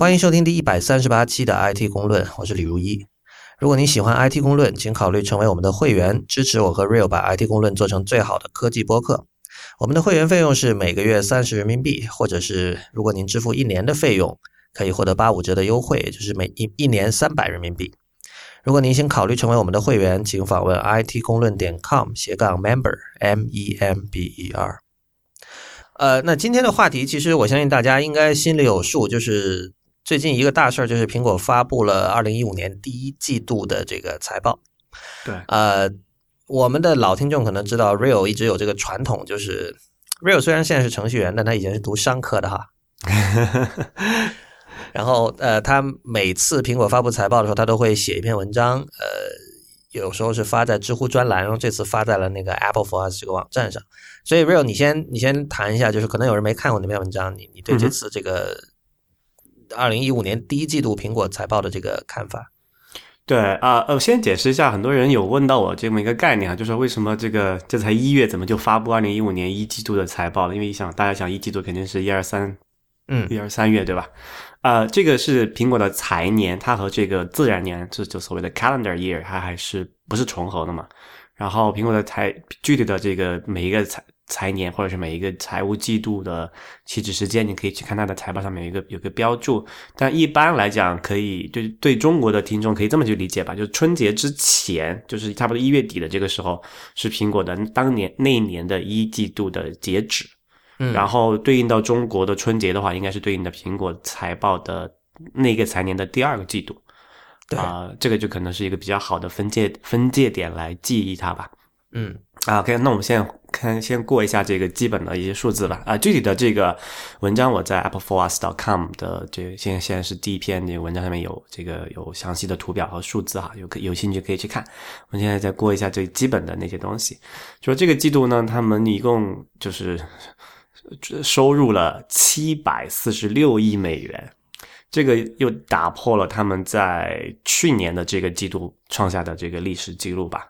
欢迎收听第一百三十八期的 IT 公论，我是李如一。如果您喜欢 IT 公论，请考虑成为我们的会员，支持我和 Real 把 IT 公论做成最好的科技播客。我们的会员费用是每个月三十人民币，或者是如果您支付一年的费用，可以获得八五折的优惠，就是每一一年三百人民币。如果您想考虑成为我们的会员，请访问 it 公论点 com 斜杠 member m e m b e r。呃，那今天的话题，其实我相信大家应该心里有数，就是最近一个大事儿，就是苹果发布了二零一五年第一季度的这个财报。对，呃，我们的老听众可能知道，Real 一直有这个传统，就是 Real 虽然现在是程序员，但他以前是读商科的哈。然后，呃，他每次苹果发布财报的时候，他都会写一篇文章，呃，有时候是发在知乎专栏，然后这次发在了那个 Apple for Us 这个网站上。所以，Real，你先你先谈一下，就是可能有人没看过那篇文章，你你对这次这个二零一五年第一季度苹果财报的这个看法？对啊，呃，先解释一下，很多人有问到我这么一个概念啊，就是为什么这个这才一月，怎么就发布二零一五年一季度的财报了？因为想大家想一季度肯定是一二三，嗯，一二三月对吧？呃，这个是苹果的财年，它和这个自然年，就就所谓的 calendar year，它还是不是重合的嘛？然后苹果的财具体的这个每一个财财年或者是每一个财务季度的起止时间，你可以去看它的财报上面有一个有个标注。但一般来讲，可以对对中国的听众可以这么去理解吧，就是春节之前，就是差不多一月底的这个时候，是苹果的当年那一年的一季度的截止。嗯然后对应到中国的春节的话，应该是对应的苹果财报的那个财年的第二个季度，啊，这个就可能是一个比较好的分界分界点来记忆它吧。嗯，啊，OK，那我们现在看先过一下这个基本的一些数字吧。啊，具体的这个文章我在 AppleForUs.com 的这现在现在是第一篇那个文章上面有这个有详细的图表和数字哈，有可有兴趣可以去看。我们现在再过一下最基本的那些东西，说这个季度呢，他们一共就是。收入了七百四十六亿美元，这个又打破了他们在去年的这个季度创下的这个历史记录吧？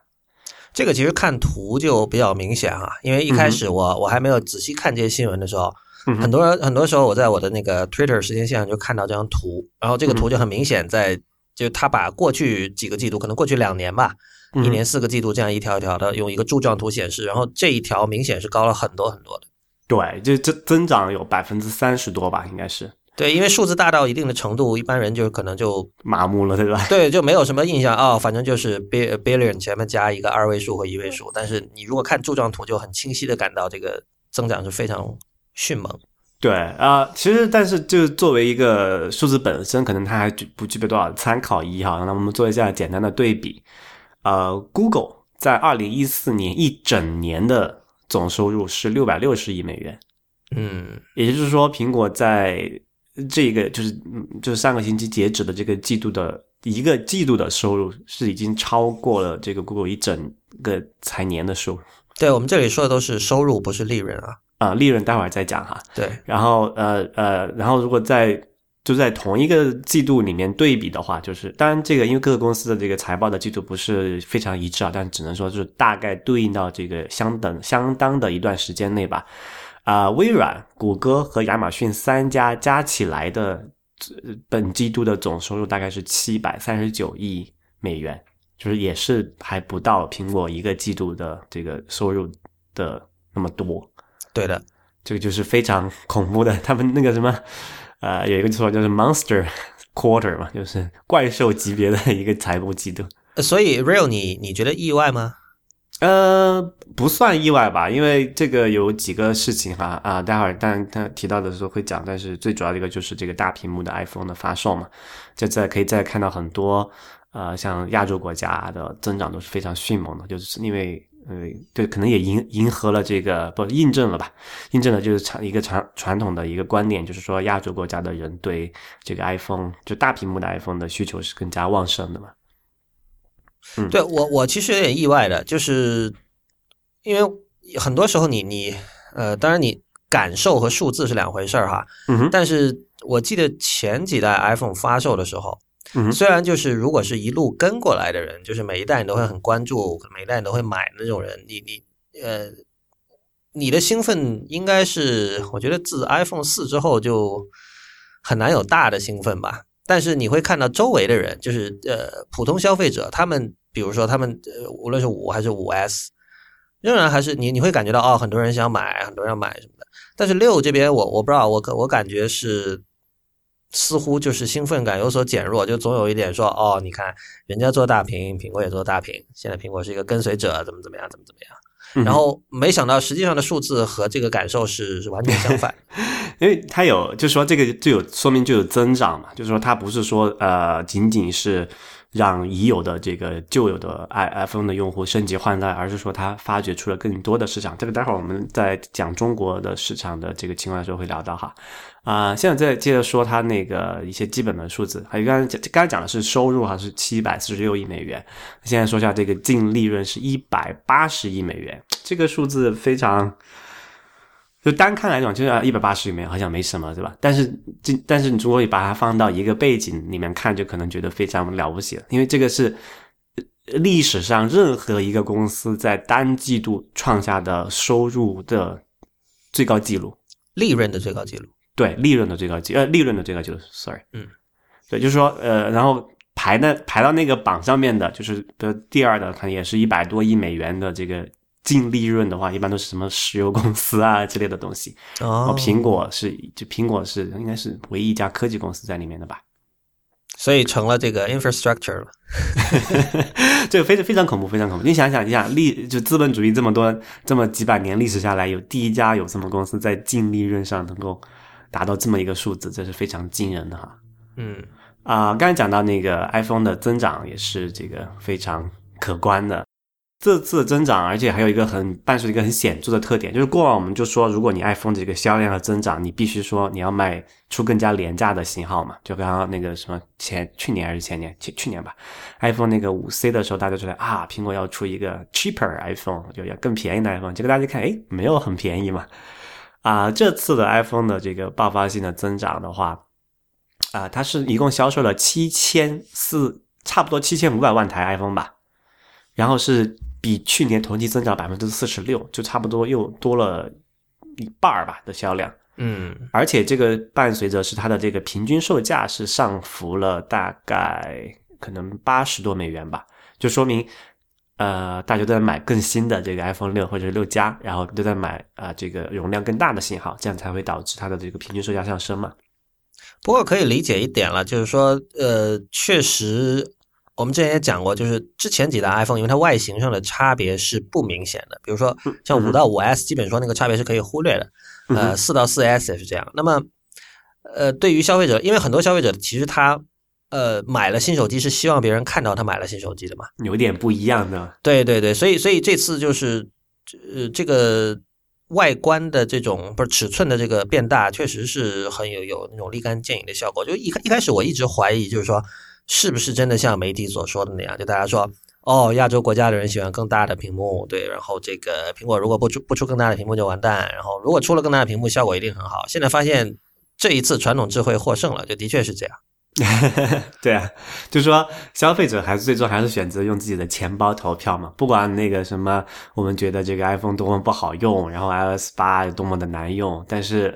这个其实看图就比较明显啊，因为一开始我我还没有仔细看这些新闻的时候，很多很多时候我在我的那个 Twitter 时间线上就看到这张图，然后这个图就很明显，在就他把过去几个季度，可能过去两年吧，一年四个季度这样一条一条的用一个柱状图显示，然后这一条明显是高了很多很多的。对，就这增长有百分之三十多吧，应该是。对，因为数字大到一定的程度，一般人就可能就麻木了，对吧？对，就没有什么印象哦，反正就是 billion 前面加一个二位数或一位数。但是你如果看柱状图，就很清晰的感到这个增长是非常迅猛。对啊，其实但是就作为一个数字本身，可能它还不具备多少参考意义哈。那我们做一下简单的对比。呃，Google 在二零一四年一整年的。总收入是六百六十亿美元，嗯，也就是说，苹果在这个就是就是上个星期截止的这个季度的一个季度的收入是已经超过了这个 Google 一整个财年的收入。对我们这里说的都是收入，不是利润啊。啊，利润待会儿再讲哈。对，然后呃呃，然后如果在就在同一个季度里面对比的话，就是当然这个因为各个公司的这个财报的季度不是非常一致啊，但只能说就是大概对应到这个相等相当的一段时间内吧。啊，微软、谷歌和亚马逊三家加起来的本季度的总收入大概是七百三十九亿美元，就是也是还不到苹果一个季度的这个收入的那么多。对的，这个就是非常恐怖的，他们那个什么。呃，有一个说就是 monster quarter 嘛，就是怪兽级别的一个财务季度。所以 real 你你觉得意外吗？呃，不算意外吧，因为这个有几个事情哈啊，待会儿但他提到的时候会讲，但是最主要的一个就是这个大屏幕的 iPhone 的发售嘛，这在可以再看到很多呃，像亚洲国家的增长都是非常迅猛的，就是因为。呃，对，可能也迎迎合了这个，不印证了吧？印证了就是传一个传传统的一个观点，就是说亚洲国家的人对这个 iPhone 就大屏幕的 iPhone 的需求是更加旺盛的嘛。嗯，对我我其实有点意外的，就是因为很多时候你你呃，当然你感受和数字是两回事儿哈。嗯哼。但是我记得前几代 iPhone 发售的时候。虽然就是如果是一路跟过来的人，就是每一代你都会很关注，每一代你都会买那种人，你你呃，你的兴奋应该是，我觉得自 iPhone 四之后就很难有大的兴奋吧。但是你会看到周围的人，就是呃普通消费者，他们比如说他们呃无论是五还是五 S，仍然还是你你会感觉到哦，很多人想买，很多人要买什么的。但是六这边我我不知道，我我感觉是似乎就是兴奋感有所减弱，就总有一点说哦，你看人家做大屏，苹果也做大屏，现在苹果是一个跟随者，怎么怎么样，怎么怎么样。然后没想到实际上的数字和这个感受是是完全相反，因为它有就是说这个就有说明就有增长嘛，就是说它不是说呃仅仅是让已有的这个旧有的 i iPhone 的用户升级换代，而是说它发掘出了更多的市场。这个待会儿我们在讲中国的市场的这个情况的时候会聊到哈。啊，现在再接着说它那个一些基本的数字，还有刚才讲刚才讲的是收入哈是七百四十六亿美元，现在说一下这个净利润是一百八十亿美元，这个数字非常，就单看来讲就是一百八十亿美元好像没什么对吧？但是这但是你如果把它放到一个背景里面看，就可能觉得非常了不起了，因为这个是历史上任何一个公司在单季度创下的收入的最高纪录，利润的最高纪录。对利润的最高级呃利润的最高就是，sorry，嗯，对，就是说呃，然后排的排到那个榜上面的，就是的第二的，可能也是一百多亿美元的这个净利润的话，一般都是什么石油公司啊之类的东西。哦，苹果是就苹果是应该是唯一一家科技公司在里面的吧？所以成了这个 infrastructure 了。这个非常非常恐怖，非常恐怖。你想想，你想历就资本主义这么多这么几百年历史下来，有第一家有什么公司在净利润上能够。达到这么一个数字，这是非常惊人的哈。嗯啊，刚才讲到那个 iPhone 的增长也是这个非常可观的。这次增长，而且还有一个很伴随一个很显著的特点，就是过往我们就说，如果你 iPhone 这个销量的增长，你必须说你要卖出更加廉价的型号嘛。就刚刚那个什么前去年还是前年去去年吧，iPhone 那个五 C 的时候，大家觉得啊，苹果要出一个 cheaper iPhone，就要更便宜的 iPhone。结果大家看，哎，没有很便宜嘛。啊，这次的 iPhone 的这个爆发性的增长的话，啊，它是一共销售了七千四，差不多七千五百万台 iPhone 吧，然后是比去年同期增长百分之四十六，就差不多又多了一半儿吧的销量。嗯，而且这个伴随着是它的这个平均售价是上浮了大概可能八十多美元吧，就说明。呃，大家都在买更新的这个 iPhone 六或者是六加，然后都在买啊这个容量更大的型号，这样才会导致它的这个平均售价上升嘛。不过可以理解一点了，就是说，呃，确实我们之前也讲过，就是之前几代 iPhone，因为它外形上的差别是不明显的，比如说像五到五 S，基本说那个差别是可以忽略的，呃，四到四 S 也是这样。那么，呃，对于消费者，因为很多消费者其实他。呃，买了新手机是希望别人看到他买了新手机的嘛？有点不一样的。对对对，所以所以这次就是，呃，这个外观的这种不是尺寸的这个变大，确实是很有有那种立竿见影的效果。就一开一开始我一直怀疑，就是说是不是真的像媒体所说的那样？就大家说，哦，亚洲国家的人喜欢更大的屏幕，对，然后这个苹果如果不出不出更大的屏幕就完蛋，然后如果出了更大的屏幕，效果一定很好。现在发现这一次传统智慧获胜了，就的确是这样。对啊，就是说消费者还是最终还是选择用自己的钱包投票嘛。不管那个什么，我们觉得这个 iPhone 多么不好用，然后 iOS 八有多么的难用，但是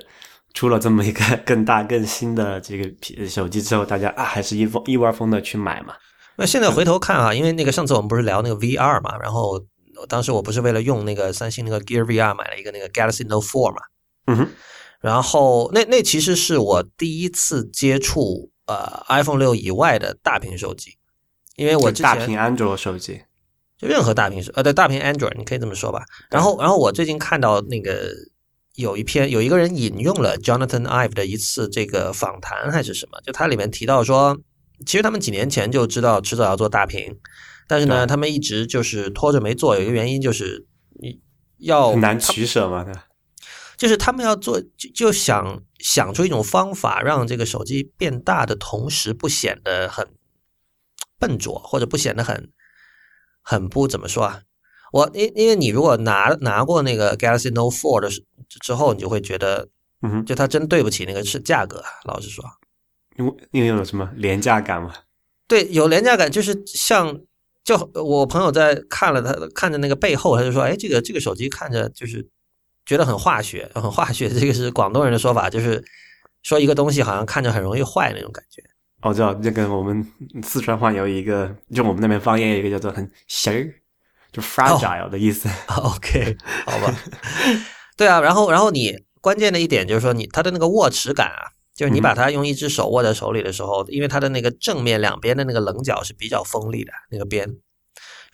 出了这么一个 更大更新的这个手机之后，大家啊还是一蜂一窝蜂的去买嘛。那现在回头看啊，因为那个上次我们不是聊那个 VR 嘛，然后当时我不是为了用那个三星那个 Gear VR 买了一个那个 Galaxy Note 4嘛，嗯哼，然后那那其实是我第一次接触。呃，iPhone 六以外的大屏手机，因为我之前大屏安卓手机，就任何大屏手呃，对大屏 Android，你可以这么说吧。然后，然后我最近看到那个有一篇有一个人引用了 Jonathan Ive 的一次这个访谈还是什么，就他里面提到说，其实他们几年前就知道迟早要做大屏，但是呢，他们一直就是拖着没做，有一个原因就是你要很难取舍嘛，就是他们要做，就就想想出一种方法，让这个手机变大的同时不显得很笨拙，或者不显得很很不怎么说啊。我因因为你如果拿拿过那个 Galaxy Note 4的之后，你就会觉得，嗯，就它真对不起那个是价格。老实说，因为因为有什么廉价感嘛？对，有廉价感，就是像就我朋友在看了他看着那个背后，他就说，哎，这个这个手机看着就是。觉得很化学，很 化学。这个是广东人的说法，就是说一个东西好像看着很容易坏那种感觉。哦知道这个我们四川话有一个，就我们那边方言有一个叫做很型儿，就 fragile 的意思。OK，好吧。对啊，然后然后你关键的一点就是说你它的那个握持感啊，就是你把它用一只手握在手里的时候，因为它的那个正面两边的那个棱角是比较锋利的那个边。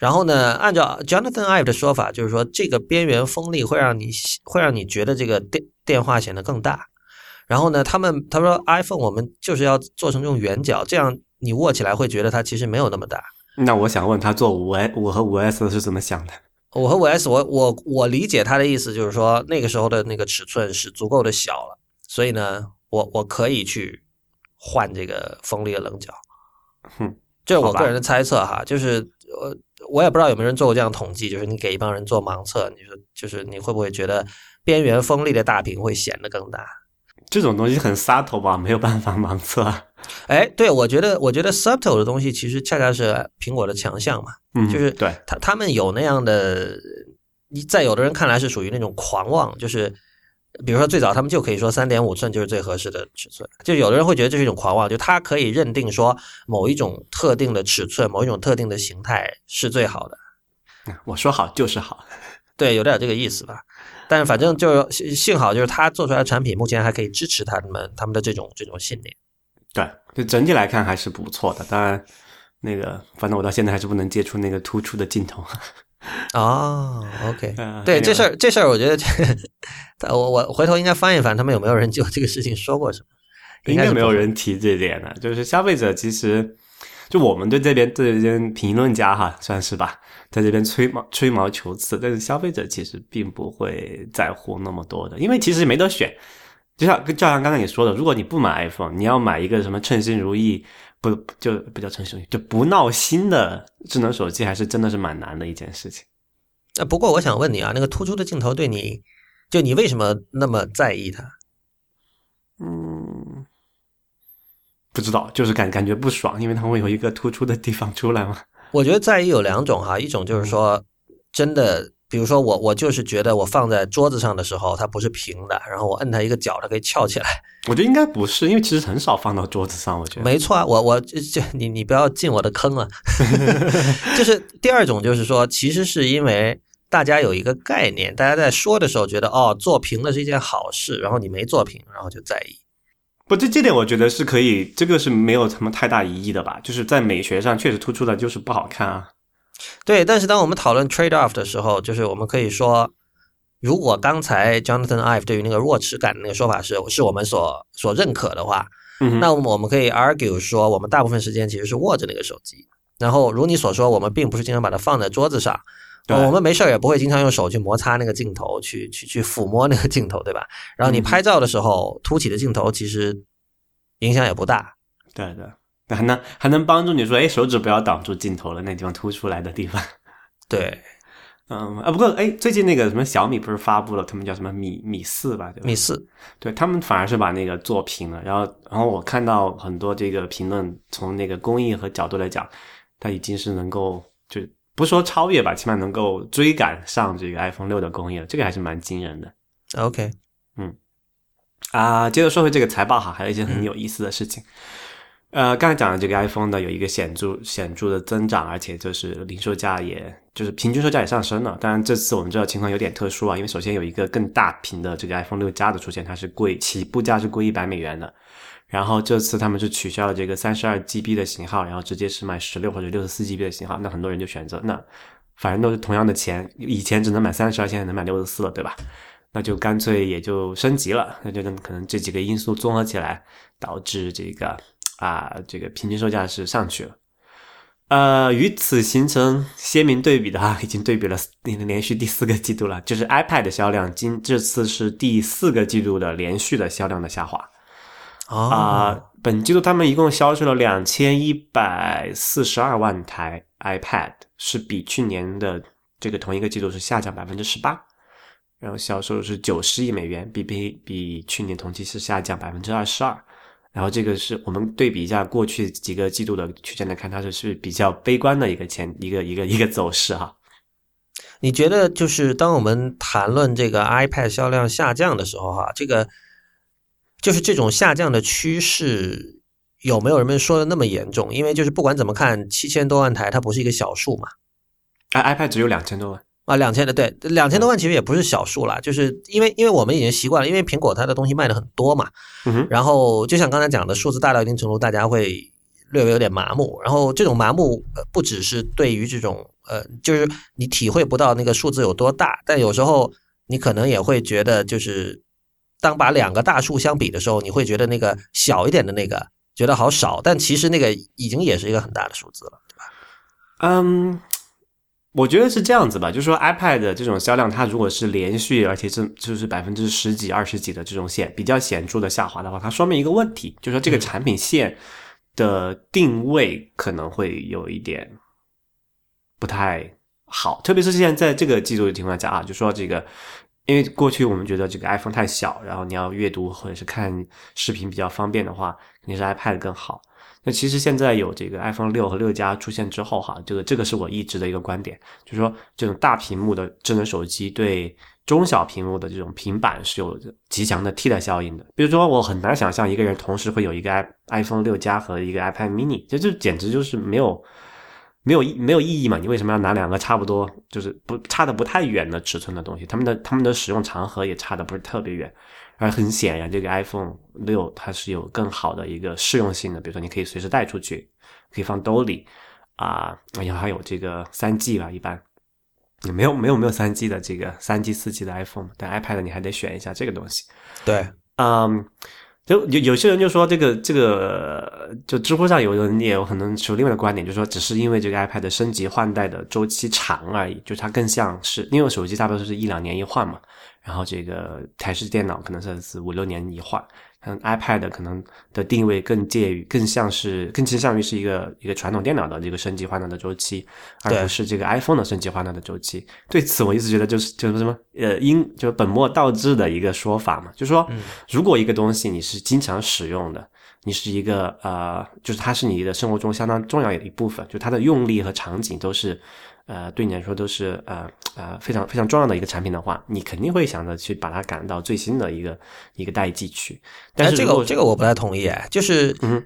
然后呢，按照 Jonathan Ive 的说法，就是说这个边缘锋利会让你会让你觉得这个电电话显得更大。然后呢，他们他说 iPhone 我们就是要做成这种圆角，这样你握起来会觉得它其实没有那么大。那我想问他做五 S 我和五 S 是怎么想的？我和五 S 我我我理解他的意思就是说那个时候的那个尺寸是足够的小了，所以呢，我我可以去换这个锋利的棱角。哼，这是我个人的猜测哈，就是我我也不知道有没有人做过这样统计，就是你给一帮人做盲测，你说就是你会不会觉得边缘锋利的大屏会显得更大？这种东西很 subtle 吧，没有办法盲测。哎，对，我觉得，我觉得 subtle 的东西其实恰恰是苹果的强项嘛，嗯，就是对他他们有那样的，你在有的人看来是属于那种狂妄，就是比如说最早他们就可以说三点五寸就是最合适的尺寸，就有的人会觉得这是一种狂妄，就他可以认定说某一种特定的尺寸、某一种特定的形态是最好的。我说好就是好，对，有点这个意思吧。但是反正就幸好，就是他做出来的产品目前还可以支持他们他们的这种这种信念。对，就整体来看还是不错的。当然，那个反正我到现在还是不能接触那个突出的镜头。哦，OK，呃对这事儿，这事儿我觉得这，我我回头应该翻一翻，他们有没有人就这个事情说过什么？应该没有人提这点的。就是消费者其实，就我们对这边这边评论家哈，算是吧，在这边吹毛吹毛求疵，但是消费者其实并不会在乎那么多的，因为其实没得选。就像就像刚才你说的，如果你不买 iPhone，你要买一个什么称心如意，不就不叫称心如意，就不闹心的智能手机，还是真的是蛮难的一件事情。呃，不过我想问你啊，那个突出的镜头对你，就你为什么那么在意它？嗯，不知道，就是感感觉不爽，因为它会有一个突出的地方出来嘛。我觉得在意有两种哈，一种就是说真的，比如说我我就是觉得我放在桌子上的时候它不是平的，然后我摁它一个角它可以翘起来。我觉得应该不是，因为其实很少放到桌子上。我觉得没错啊，我我这这你你不要进我的坑了。就是第二种就是说，其实是因为大家有一个概念，大家在说的时候觉得哦做平了是一件好事，然后你没做平，然后就在意。不，这这点我觉得是可以，这个是没有什么太大疑义的吧？就是在美学上确实突出的就是不好看啊。对，但是当我们讨论 trade off 的时候，就是我们可以说，如果刚才 Jonathan Ive 对于那个握持感的那个说法是是我们所所认可的话，嗯，那我们我们可以 argue 说，我们大部分时间其实是握着那个手机，然后如你所说，我们并不是经常把它放在桌子上，对。我们没事儿也不会经常用手去摩擦那个镜头，去去去抚摸那个镜头，对吧？然后你嗯拍照的时候，凸起的镜头其实影响也不大。对对，那还能还能帮助你说，哎，手指不要挡住镜头了，那地方凸出来的地方。对，嗯啊，不过哎，最近那个什么小米不是发布了，他们叫什么米米四吧？对吧？米四，对他们反而是把那个做平了，然后然后我看到很多这个评论，从那个工艺和角度来讲，它已经是能够就不说超越吧，起码能够追赶上这个 iPhone 六的工艺了，这个还是蛮惊人的 OK，嗯啊。接着说回这个财报哈，还有一件很有意思的事情。呃，刚才讲的这个 iPhone 呢，有一个显著显著的增长，而且就是零售价也，就是平均售价也上升了。当然，这次我们知道情况有点特殊啊，因为首先有一个更大屏的这个 iPhone 六加的出现，它是贵起步价是贵一百美元的。然后这次他们是取消了这个三十二 GB 的型号，然后直接是卖十六或者六十四 GB 的型号。那很多人就选择，那反正都是同样的钱，以前只能买三十二，现在能买六十四了，对吧？那就干脆也就升级了。那就可能这几个因素综合起来，导致这个啊这个平均售价是上去了。呃，与此形成鲜明对比的哈，已经对比了连续第四个季度了，就是 iPad 的销量，今这次是第四个季度的连续的销量的下滑。啊、本季度他们一共销售了两千一百四十二万台 iPad，是比去年的这个同一个季度是下降百分之十八，然后销售是九十亿美元，比比比去年同期是下降百分之二十二。然后这个是我们对比一下过去几个季度的区间来看，它是是比较悲观的一个前一个一个一个走势哈。你觉得就是当我们谈论这个 iPad 销量下降的时候，哈，这个就是这种下降的趋势有没有人们说的那么严重？因为就是不管怎么看，七千多万台它不是一个小数嘛。i iPad 只有两千多万。啊，两千的对，两千多万其实也不是小数了，就是因为因为我们已经习惯了，因为苹果它的东西卖的很多嘛，嗯哼，然后就像刚才讲的，数字大到一定程度，大家会略微有点麻木，然后这种麻木呃不只是对于这种呃，就是你体会不到那个数字有多大，但有时候你可能也会觉得，就是当把两个大数相比的时候，你会觉得那个小一点的那个觉得好少，但其实那个已经也是一个很大的数字了，对吧？嗯。我觉得是这样子吧，就是说 iPad 的这种销量，它如果是连续，而且是就是百分之十几、二十几的这种显比较显著的下滑的话，它说明一个问题，就是说这个产品线的定位可能会有一点不太好，特别是现在在这个季度的情况下啊，就说这个，因为过去我们觉得这个 iPhone 太小，然后你要阅读或者是看视频比较方便的话，肯定是 iPad 更好。那其实现在有这个 iPhone 六和六加出现之后，哈，这个这个是我一直的一个观点，就是说这种大屏幕的智能手机对中小屏幕的这种平板是有极强的替代效应的。比如说，我很难想象一个人同时会有一个 iPhone 六加和一个 iPad mini，这这简直就是没有没有没有意义嘛？你为什么要拿两个差不多就是不差的不太远的尺寸的东西？他们的他们的使用场合也差的不是特别远。而很显然，这个 iPhone 六它是有更好的一个适用性的，比如说你可以随时带出去，可以放兜里啊，然后还有这个三 G 吧，一般你没有没有没有三 G 的这个三 G 四 G 的 iPhone，但 iPad 你还得选一下这个东西。对，嗯，就有有些人就说这个这个，就知乎上有人也有可能持另外的观点，就是说只是因为这个 iPad 升级换代的周期长而已，就它更像是因为手机大多数是一两年一换嘛。然后这个台式电脑可能是五六年一换，嗯，iPad 可能的定位更介于更像是更倾向于是一个一个传统电脑的这个升级换代的周期，而不是这个 iPhone 的升级换代的周期。对此，我一直觉得就是就是什么呃因就是本末倒置的一个说法嘛，就是说如果一个东西你是经常使用的，你是一个呃就是它是你的生活中相当重要的一部分，就它的用力和场景都是。呃，对你来说都是呃呃非常非常重要的一个产品的话，你肯定会想着去把它赶到最新的一个一个代际去。但是这个这个我不太同意，就是嗯，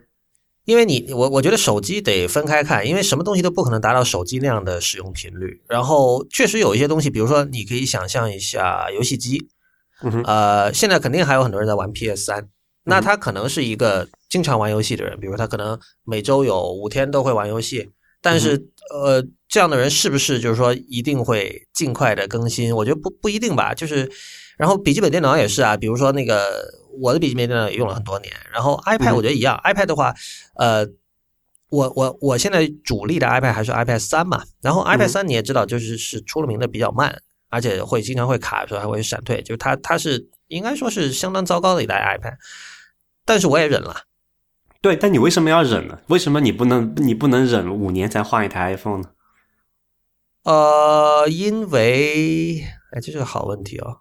因为你我我觉得手机得分开看，因为什么东西都不可能达到手机那样的使用频率。然后确实有一些东西，比如说你可以想象一下游戏机，呃，现在肯定还有很多人在玩 PS 三，那他可能是一个经常玩游戏的人，比如他可能每周有五天都会玩游戏，但是呃。这样的人是不是就是说一定会尽快的更新？我觉得不不一定吧。就是，然后笔记本电脑也是啊，比如说那个我的笔记本电脑也用了很多年。然后 iPad 我觉得一样，iPad 的话，呃，我我我现在主力的 iPad 还是 iPad 三嘛。然后 iPad 三你也知道，就是是出了名的比较慢，而且会经常会卡，说还会闪退。就是它它是应该说是相当糟糕的一代 iPad，但是我也忍了。对，但你为什么要忍呢？为什么你不能你不能忍五年才换一台 iPhone 呢？呃，因为，哎，这是个好问题哦，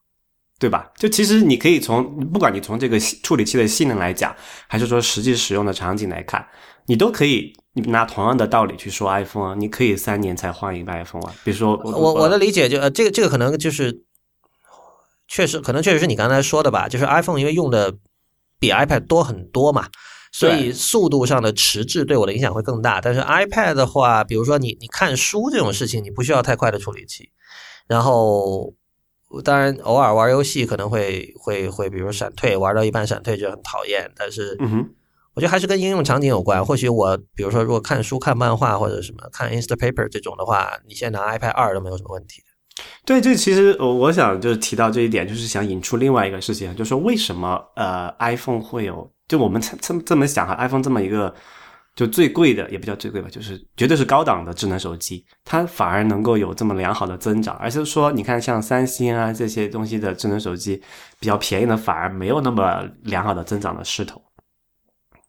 对吧？就其实你可以从，不管你从这个处理器的性能来讲，还是说实际使用的场景来看，你都可以拿同样的道理去说 iPhone 啊，你可以三年才换一个 iPhone 啊。比如说，我我的理解就，呃，这个这个可能就是，确实可能确实是你刚才说的吧，就是 iPhone 因为用的比 iPad 多很多嘛。所以速度上的迟滞对我的影响会更大，但是 iPad 的话，比如说你你看书这种事情，你不需要太快的处理器，然后当然偶尔玩游戏可能会会会，比如闪退，玩到一半闪退就很讨厌。但是，嗯哼，我觉得还是跟应用场景有关。或许我比如说如果看书、看漫画或者什么看 Instapaper 这种的话，你现在拿 iPad 二都没有什么问题。对，这其实我我想就是提到这一点，就是想引出另外一个事情，就是说为什么呃 iPhone 会有。就我们这这么想哈，iPhone 这么一个就最贵的也不叫最贵吧，就是绝对是高档的智能手机，它反而能够有这么良好的增长，而是说你看像三星啊这些东西的智能手机比较便宜的，反而没有那么良好的增长的势头。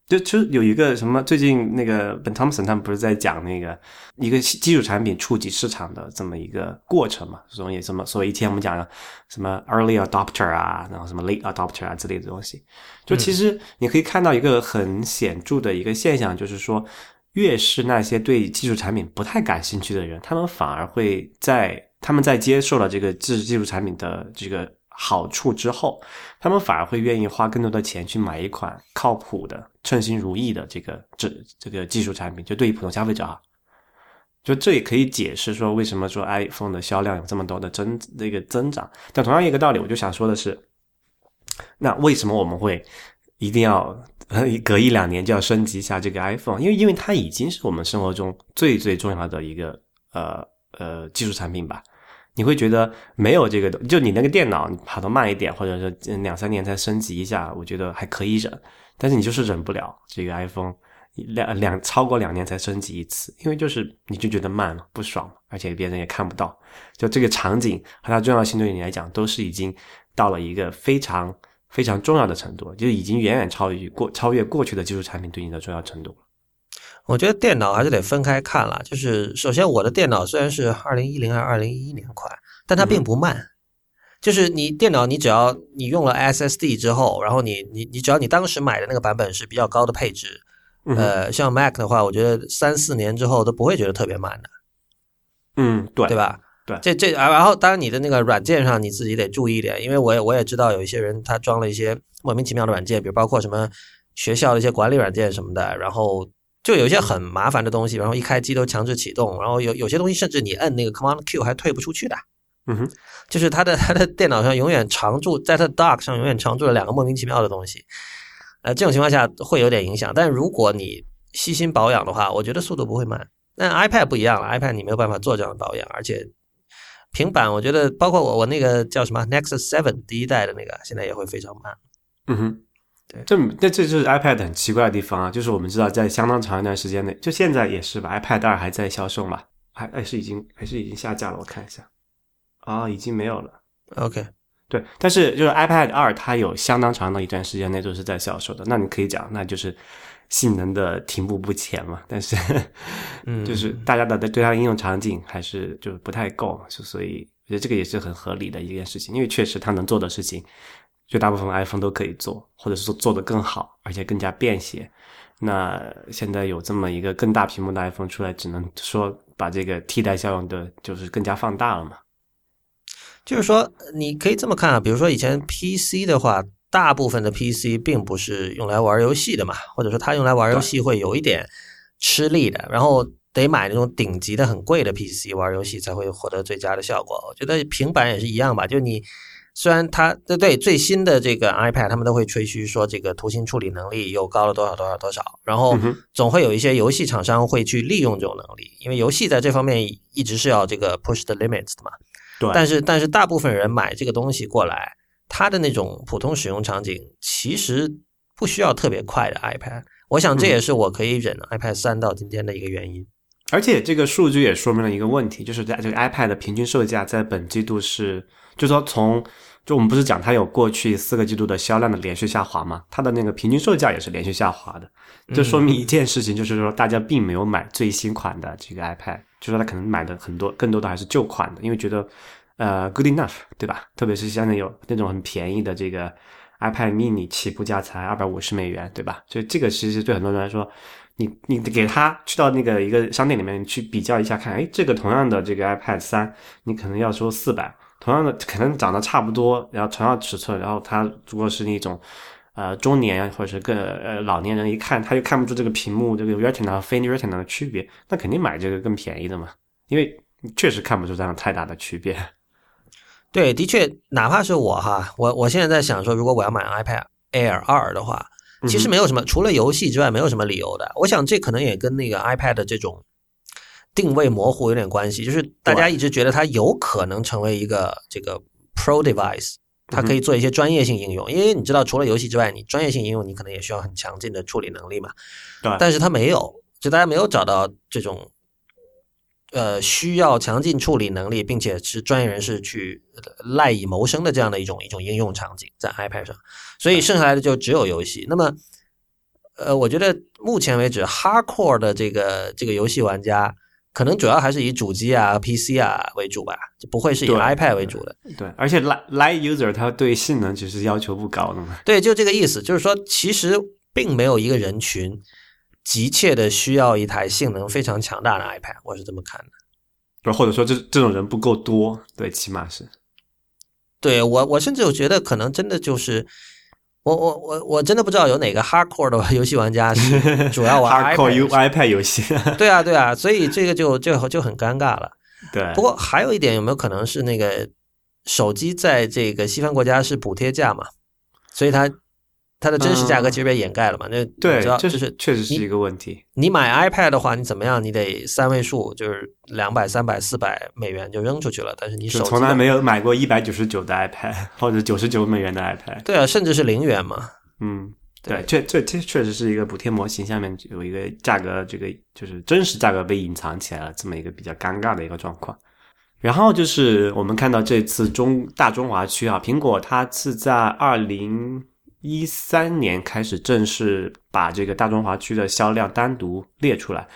就就有一个什么，最近那个 Ben Thompson 他们不是在讲那个一个基础产品触及市场的这么一个过程嘛？所以什么，所以以前我们讲的什么 early adopter 啊，然后什么 late adopter 啊之类的东西，就其实你可以看到一个很显著的一个现象，就是说，越是那些对技术产品不太感兴趣的人，他们反而会在他们在接受了这个技技术产品的这个好处之后，他们反而会愿意花更多的钱去买一款靠谱的、称心如意的这个这这个技术产品。就对于普通消费者啊，就这也可以解释说为什么说 iPhone 的销量有这么多的增那个增长。但同样一个道理，我就想说的是，那为什么我们会一定要隔一两年就要升级一下这个 iPhone？因为因为它已经是我们生活中最最重要的一个呃呃技术产品吧。你会觉得没有这个，就你那个电脑，你跑得慢一点，或者说两三年才升级一下，我觉得还可以忍。但是你就是忍不了这个 iPhone 两两超过两年才升级一次，因为就是你就觉得慢了，不爽，而且别人也看不到。就这个场景和它重要性对你来讲，都是已经到了一个非常非常重要的程度，就已经远远超越过超越过去的技术产品对你的重要程度。我觉得电脑还是得分开看了。就是首先，我的电脑虽然是二零一零还是二零一一年款，但它并不慢。就是你电脑，你只要你用了 SSD 之后，然后你你你只要你当时买的那个版本是比较高的配置，呃，像 Mac 的话，我觉得三四年之后都不会觉得特别慢的。嗯，对，对吧？对，这这啊，然后当然你的那个软件上你自己得注意一点，因为我也我也知道有一些人他装了一些莫名其妙的软件，比如包括什么学校的一些管理软件什么的，然后。就有一些很麻烦的东西，然后一开机都强制启动，然后有有些东西甚至你摁那个 Command Q 还退不出去的。嗯哼，就是他的 他的电脑上永远常驻，在他的 Dock 上永远常驻了两个莫名其妙的东西。呃，这种情况下会有点影响，但如果你细心保养的话，我觉得速度不会慢。但 iPad 不一样了，iPad 你没有办法做这样的保养，而且平板我觉得包括我我那个叫什么 Nexus Seven 第一代的那个，现在也会非常慢。嗯哼。这那这就是 iPad 很奇怪的地方啊，就是我们知道在相当长一段时间内，就现在也是吧，iPad 二还在销售嘛，还还是已经还是已经下架了，我看一下，啊，已经没有了。OK，对，但是就是 iPad 二它有相当长的一段时间内都是在销售的，那你可以讲，那就是性能的停步不前嘛。但是，嗯，就是大家的对它的应用场景还是就是不太够，所以我觉得这个也是很合理的一件事情，因为确实它能做的事情。绝大部分 iPhone 都可以做，或者是说做得更好，而且更加便携。那现在有这么一个更大屏幕的 iPhone 出来，只能说把这个替代效用的，就是更加放大了嘛。就是说，你可以这么看啊，比如说以前 PC 的话，大部分的 PC 并不是用来玩游戏的嘛，或者说它用来玩游戏会有一点吃力的，然后得买那种顶级的很贵的 PC 玩游戏才会获得最佳的效果。我觉得平板也是一样吧，就你。虽然它对对最新的这个 iPad，他们都会吹嘘说这个图形处理能力又高了多少多少多少，然后总会有一些游戏厂商会去利用这种能力，因为游戏在这方面一直是要这个 push the limits 的嘛。对。但是但是大部分人买这个东西过来，它的那种普通使用场景其实不需要特别快的 iPad。我想这也是我可以忍 iPad 三到今天的一个原因。而且这个数据也说明了一个问题，就是在这个 iPad 的平均售价在本季度是。就说从，就我们不是讲它有过去四个季度的销量的连续下滑嘛？它的那个平均售价也是连续下滑的，这说明一件事情，就是说大家并没有买最新款的这个 iPad，就说他可能买的很多更多的还是旧款的，因为觉得呃 good enough，对吧？特别是现在有那种很便宜的这个 iPad mini 起步价才二百五十美元，对吧？所以这个其实对很多人来说，你你给他去到那个一个商店里面去比较一下看，哎，这个同样的这个 iPad 三，你可能要收四百。同样的，可能长得差不多，然后同样尺寸，然后他如果是那种，呃，中年或者是更呃老年人，一看他就看不出这个屏幕这个 Retina 和非 Retina 的区别，那肯定买这个更便宜的嘛，因为确实看不出这样太大的区别。对，的确，哪怕是我哈，我我现在在想说，如果我要买 iPad Air 二的话，其实没有什么，除了游戏之外，没有什么理由的。我想这可能也跟那个 iPad 的这种。定位模糊有点关系，就是大家一直觉得它有可能成为一个这个 Pro device，它可以做一些专业性应用。因为你知道，除了游戏之外，你专业性应用你可能也需要很强劲的处理能力嘛。对。但是它没有，就大家没有找到这种呃需要强劲处理能力，并且是专业人士去赖以谋生的这样的一种一种应用场景在 iPad 上，所以剩下来的就只有游戏。那么，呃，我觉得目前为止，Hardcore 的这个这个游戏玩家。可能主要还是以主机啊、PC 啊为主吧，就不会是以 iPad 为主的。对，而且 Light Light User 它对性能其实要求不高的嘛。对，就这个意思，就是说其实并没有一个人群急切的需要一台性能非常强大的 iPad，我是这么看的。不，或者说这这种人不够多，对，起码是。对我，我甚至我觉得可能真的就是。我我我我真的不知道有哪个 hardcore 的 游戏玩家是 主要玩 iPad。iPad 游戏，对啊，对啊，所以这个就就就很尴尬了。对，不过还有一点，有没有可能是那个手机在这个西方国家是补贴价嘛？所以它它的真实价格其实被掩盖了嘛？那你对知道，这就是确实是一个问题。你买 iPad 的话，你怎么样？你得三位数，就是两百、三百、四百美元就扔出去了。但是你手从来没有买过一百九十九的 iPad 或者九十九美元的 iPad。对啊，甚至是零元嘛。嗯，对对，这这这确实是一个补贴模型下面有一个价格，这个就是真实价格被隐藏起来了，这么一个比较尴尬的一个状况。然后就是我们看到这次中大中华区啊，苹果它是在二零一三年开始正式把这个大中华区的销量单独列出来，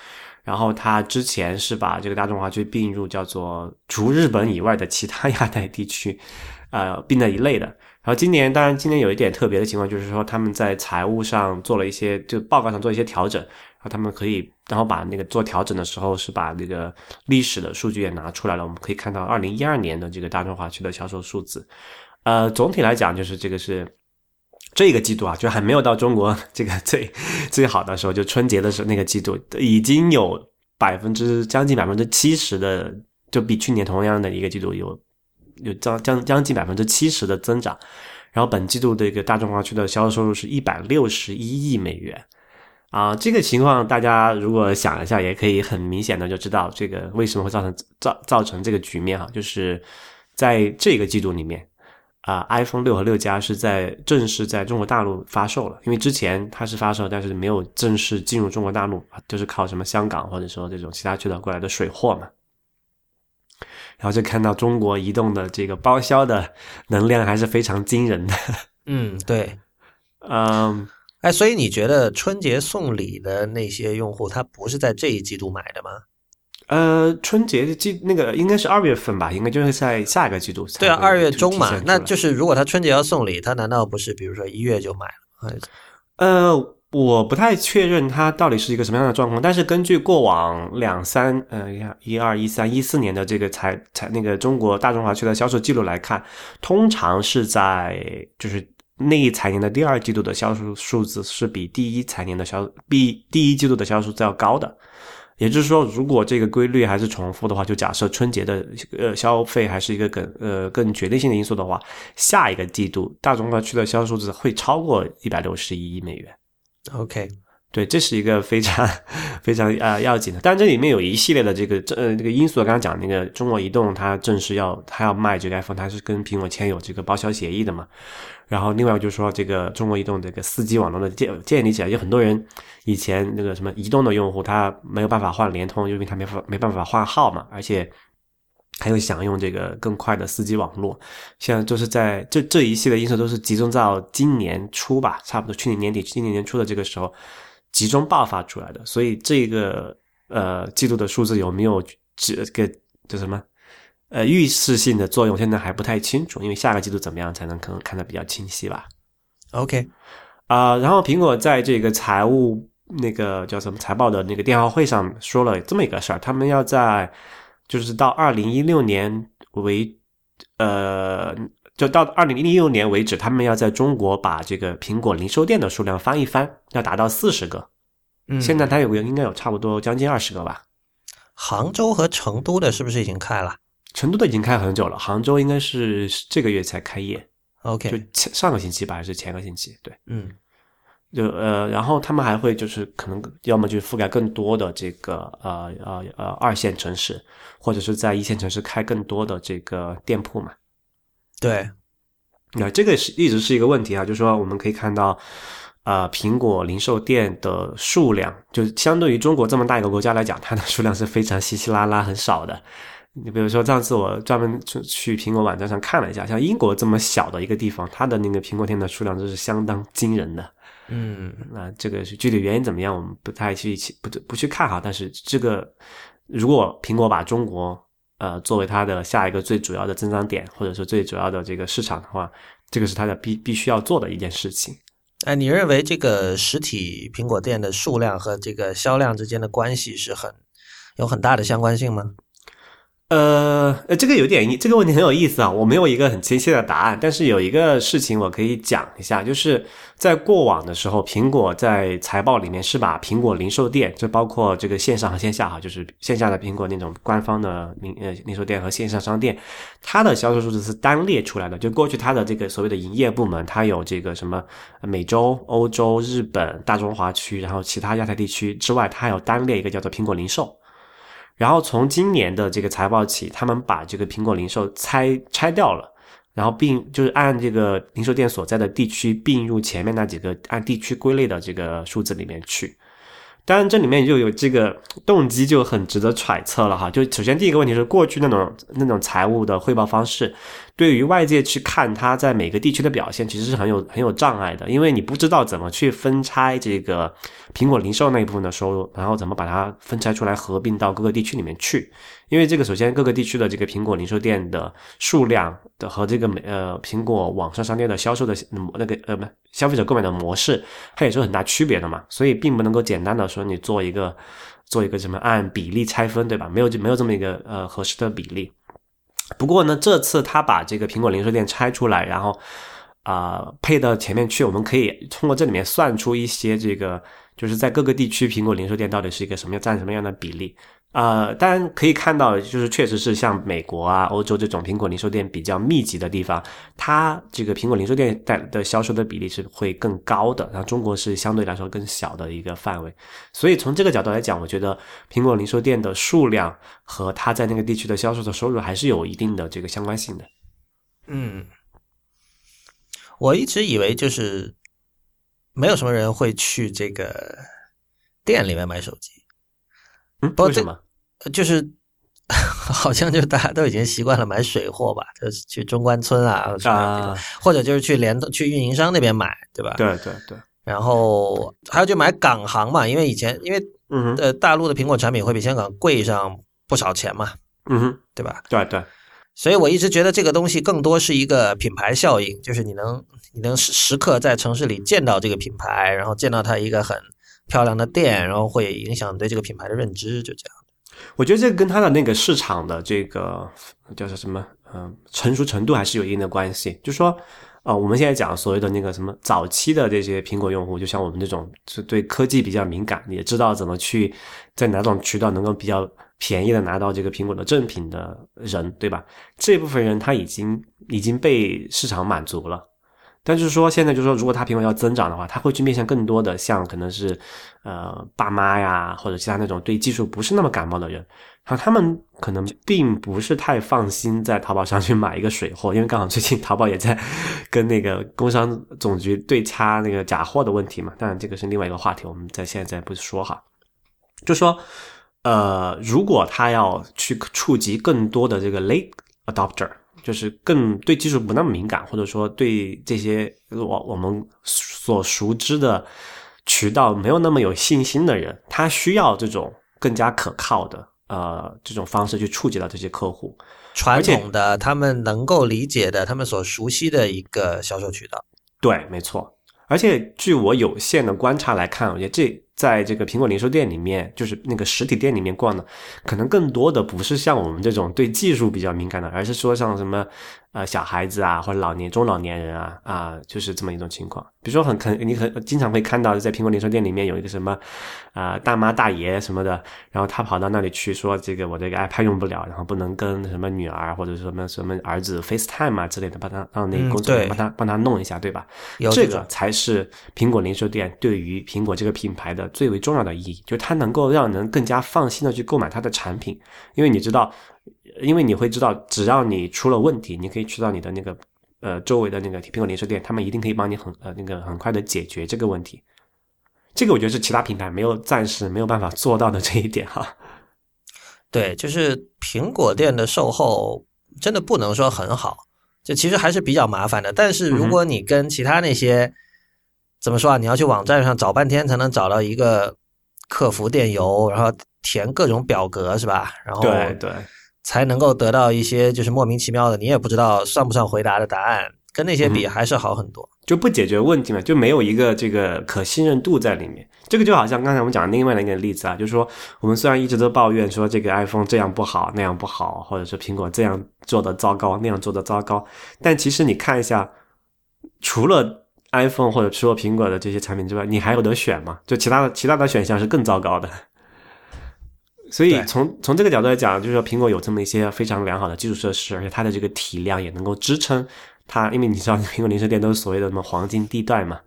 然后它之前是把这个大中华区并入叫做除日本以外的其他亚太地区，呃，并在一类的。然后今年，当然今年有一点特别的情况，就是说他们在财务上做了一些，就报告上做一些调整，然后他们可以，然后把那个做调整的时候是把那个历史的数据也拿出来了，我们可以看到二零一二年的这个大中华区的销售数字，呃，总体来讲就是这个是这个季度啊，就还没有到中国 这个最最好的时候，就春节的时候那个季度已经有百分之将近百分之七十的，就比去年同样的一个季度有有将将将近百分之七十的增长。然后本季度的一个大中华区的销售收入是一百六十一亿美元。啊，这个情况大家如果想一下，也可以很明显的就知道这个为什么会造成造造成这个局面哈，就是在这个季度里面，啊、i p h o n e 六和六加是在正式在中国大陆发售了，因为之前它是发售，但是没有正式进入中国大陆，就是靠什么香港或者说这种其他渠道过来的水货嘛。然后就看到中国移动的这个包销的能量还是非常惊人的，嗯，对。嗯。哎，所以你觉得春节送礼的那些用户，他不是在这一季度买的吗？呃，春节季那个应该是二月份吧，应该就是在下一个季度。对啊，二月中嘛那就是如果他春节要送礼，他难道不是比如说一月就买了？哎呃，我不太确认他到底是一个什么样的状况，但是根据过往两三呃一二一三一四年的这个财财那个中国大中华区的销售记录来看，通常是在就是那一财年的第二季度的销售数字是比第一财年的销比第一季度的销售字要高的。也就是说，如果这个规律还是重复的话，就假设春节的呃消费还是一个更呃更决定性的因素的话，下一个季度大中华区的销售数字会超过一百六十一亿美元。OK，对，这是一个非常非常呃要紧的。但这里面有一系列的这个这呃这个因素，刚刚讲那个中国移动它正式要它要卖这个 iPhone，它是跟苹果签有这个包销协议的嘛。然后另外就是说，这个中国移动这个四 G 网络的建建立起来，有很多人以前那个什么移动的用户，他没有办法换联通，因为他没法没办法换号嘛，而且他又想用这个更快的四 G 网络。现在就是在这这一系列因素都是集中到今年初吧，差不多去年年底、今年年初的这个时候集中爆发出来的。所以这个呃季度的数字有没有这个叫什么呃预示性的作用，现在还不太清楚，因为下个季度怎么样才能可能看得比较清晰吧。OK，啊、然后苹果在这个财务那个叫什么财报的那个电话会上说了这么一个事儿，他们要在就是到二零一六年为呃，就到二零一六年为止，他们要在中国把这个苹果零售店的数量翻一翻，要达到四十个。嗯，现在它有个应该有差不多将近二十个吧。杭州和成都的是不是已经开了成都的已经开很久了，杭州应该是这个月才开业，？OK，前上个星期吧，还是前个星期？对。嗯就呃，然后他们还会就是可能要么就覆盖更多的这个呃呃呃二线城市，或者是在一线城市开更多的这个店铺嘛。对，那这个是一直是一个问题啊，就是说我们可以看到，呃，苹果零售店的数量，就相对于中国这么大一个国家来讲，它的数量是非常稀稀拉拉、很少的。你比如说，上次我专门去去苹果网站上看了一下，像英国这么小的一个地方，它的那个苹果店的数量就是相当惊人的。嗯那这个是具体原因怎么样，我们不太去不不去看哈。但是这个，如果苹果把中国呃作为它的下一个最主要的增长点，或者说最主要的这个市场的话，这个是它的必必须要做的一件事情。哎，你认为这个实体苹果店的数量和这个销量之间的关系是很有很大的相关性吗？呃呃，这个有点意，这个问题很有意思啊。我没有一个很清晰的答案，但是有一个事情我可以讲一下，就是在过往的时候，苹果在财报里面是把苹果零售店，就包括这个线上和线下哈，就是线下的苹果那种官方的零呃零售店和线上商店，它的销售数字是单列出来的。就过去它的这个所谓的营业部门，它有这个什么美洲、欧洲、日本、大中华区，然后其他亚太地区之外，它还有单列一个叫做苹果零售。然后从今年的这个财报起，他们把这个苹果零售拆拆掉了，然后并就是按这个零售店所在的地区并入前面那几个按地区归类的这个数字里面去。当然，这里面就有这个动机，就很值得揣测了哈。就首先第一个问题是，过去那种那种财务的汇报方式，对于外界去看它在每个地区的表现，其实是很有很有障碍的，因为你不知道怎么去分拆这个苹果零售那一部分的收入，然后怎么把它分拆出来合并到各个地区里面去。因为这个首先各个地区的这个苹果零售店的数量的和这个美呃苹果网上商店的销售的那个呃不消费者购买的模式，它也是有很大区别的嘛，所以并不能够简单的说你做一个做一个什么按比例拆分，对吧？没有就没有这么一个呃合适的比例。不过呢，这次他把这个苹果零售店拆出来，然后啊配到前面去，我们可以通过这里面算出一些这个就是在各个地区苹果零售店到底是一个什么样占什么样的比例。呃，当然可以看到，就是确实是像美国啊、欧洲这种苹果零售店比较密集的地方，它这个苹果零售店带的销售的比例是会更高的。然后中国是相对来说更小的一个范围，所以从这个角度来讲，我觉得苹果零售店的数量和它在那个地区的销售的收入还是有一定的这个相关性的。嗯，我一直以为就是没有什么人会去这个店里面买手机。嗯，为什么？就是 好像就大家都已经习惯了买水货吧，就是去中关村啊，啊，或者就是去联去运营商那边买，对吧？对对对。然后还有就买港行嘛，因为以前因为嗯呃大陆的苹果产品会比香港贵上不少钱嘛，嗯哼，对吧？对对。所以我一直觉得这个东西更多是一个品牌效应，就是你能你能时时刻在城市里见到这个品牌，然后见到它一个很。漂亮的店，然后会影响对这个品牌的认知，就这样。我觉得这个跟它的那个市场的这个叫做什么，嗯，成熟程度还是有一定的关系。就说，呃，我们现在讲所谓的那个什么早期的这些苹果用户，就像我们这种是对科技比较敏感，也知道怎么去在哪种渠道能够比较便宜的拿到这个苹果的正品的人，对吧？这部分人他已经已经被市场满足了。但是说现在就是说，如果它苹果要增长的话，他会去面向更多的像可能是，呃，爸妈呀，或者其他那种对技术不是那么感冒的人，然后他们可能并不是太放心在淘宝上去买一个水货，因为刚好最近淘宝也在跟那个工商总局对掐那个假货的问题嘛。当然这个是另外一个话题，我们在现在不说哈。就说，呃，如果他要去触及更多的这个 late adopter。就是更对技术不那么敏感，或者说对这些我我们所熟知的渠道没有那么有信心的人，他需要这种更加可靠的呃这种方式去触及到这些客户，传统的他们能够理解的，他们所熟悉的一个销售渠道。对，没错。而且据我有限的观察来看，我觉得这。在这个苹果零售店里面，就是那个实体店里面逛的，可能更多的不是像我们这种对技术比较敏感的，而是说像什么呃小孩子啊，或者老年中老年人啊啊，就是这么一种情况。比如说很肯，你很经常会看到在苹果零售店里面有一个什么啊大妈大爷什么的，然后他跑到那里去说这个我这个 iPad 用不了，然后不能跟什么女儿或者什么什么儿子 FaceTime 啊之类的，帮他让那个工作人员帮他帮他弄一下，对吧？这个才是苹果零售店对于苹果这个品牌的。最为重要的意义，就是它能够让人更加放心的去购买它的产品，因为你知道，因为你会知道，只要你出了问题，你可以去到你的那个呃周围的那个苹果零售店，他们一定可以帮你很呃那个很快的解决这个问题。这个我觉得是其他品牌没有暂时没有办法做到的这一点哈。对，就是苹果店的售后真的不能说很好，就其实还是比较麻烦的。但是如果你跟其他那些怎么说啊？你要去网站上找半天才能找到一个客服电邮，然后填各种表格是吧？然后对对，才能够得到一些就是莫名其妙的，你也不知道算不算回答的答案。跟那些比还是好很多。就不解决问题嘛，就没有一个这个可信任度在里面。这个就好像刚才我们讲的另外的一个例子啊，就是说我们虽然一直都抱怨说这个 iPhone 这样不好那样不好，或者是苹果这样做的糟糕那样做的糟糕，但其实你看一下，除了 iPhone 或者除了苹果的这些产品之外，你还有得选吗？就其他的其他的选项是更糟糕的。所以从从这个角度来讲，就是说苹果有这么一些非常良好的基础设施，而且它的这个体量也能够支撑它。因为你知道，苹果零售店都是所谓的什么黄金地段嘛，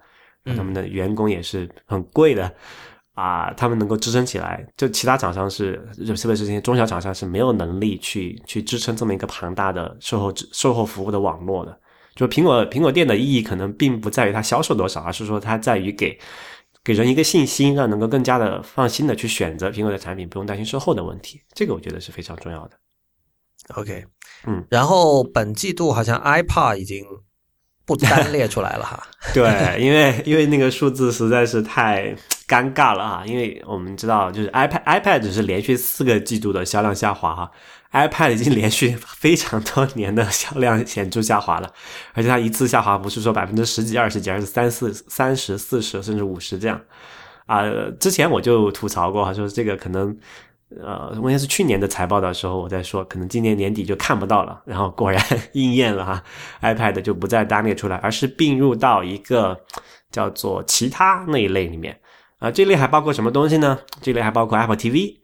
他们的员工也是很贵的啊，他们能够支撑起来。就其他厂商是，特别是这些中小厂商是没有能力去去支撑这么一个庞大的售后售后服务的网络的。就苹果苹果店的意义可能并不在于它销售多少，而是说它在于给。给人一个信心，让能够更加的放心的去选择苹果的产品，不用担心售后的问题。这个我觉得是非常重要的。OK，嗯，然后本季度好像 iPad 已经不单 列出来了哈。对，因为因为那个数字实在是太尴尬了啊！因为我们知道，就是 iPad iPad 只是连续四个季度的销量下滑哈。iPad 已经连续非常多年的销量显著下滑了，而且它一次下滑不是说百分之十几、二十几，而是三四、三十、四十甚至五十这样。啊，之前我就吐槽过，说这个可能，呃，应该是去年的财报的时候，我在说可能今年年底就看不到了，然后果然 应验了哈，iPad 就不再单列出来，而是并入到一个叫做其他那一类里面。啊，这类还包括什么东西呢？这类还包括 Apple TV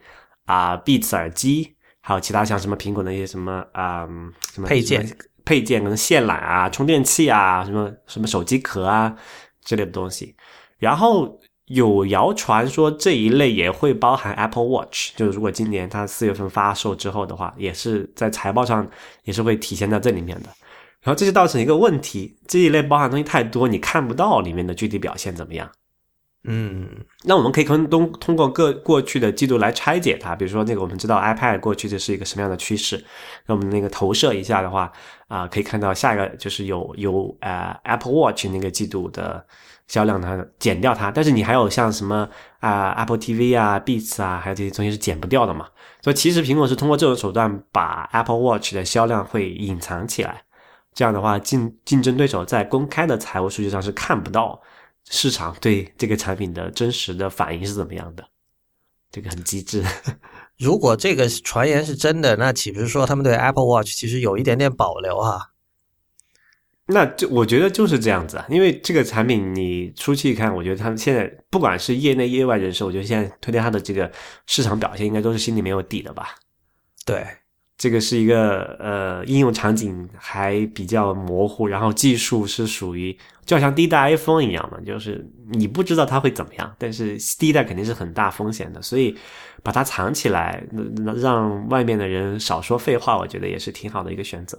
啊，Beats 耳机。还有其他像什么苹果的一些什么啊什么配件、配件能线缆啊、充电器啊、什么什么手机壳啊之类的东西。然后有谣传说这一类也会包含 Apple Watch，就是如果今年它四月份发售之后的话，也是在财报上也是会体现在这里面的。然后这就造成一个问题：这一类包含东西太多，你看不到里面的具体表现怎么样。嗯，那我们可以通通通过各过去的季度来拆解它，比如说那个我们知道 iPad 过去这是一个什么样的趋势，那我们那个投射一下的话啊，可以看到下一个就是有有呃 Apple Watch 那个季度的销量它减掉它，但是你还有像什么啊 Apple TV 啊 Beats 啊，还有这些东西是减不掉的嘛，所以其实苹果是通过这种手段把 Apple Watch 的销量会隐藏起来，这样的话竞竞争对手在公开的财务数据上是看不到。市场对这个产品的真实的反应是怎么样的？这个很机智。如果这个传言是真的，那岂不是说他们对 Apple Watch 其实有一点点保留哈？那就我觉得就是这样子啊，因为这个产品你出去看，我觉得他们现在不管是业内业外人士，我觉得现在推荐它的这个市场表现，应该都是心里没有底的吧？对。这个是一个呃应用场景还比较模糊，然后技术是属于就好像第一代 iPhone 一样嘛，就是你不知道它会怎么样，但是第一代肯定是很大风险的，所以把它藏起来，让外面的人少说废话，我觉得也是挺好的一个选择。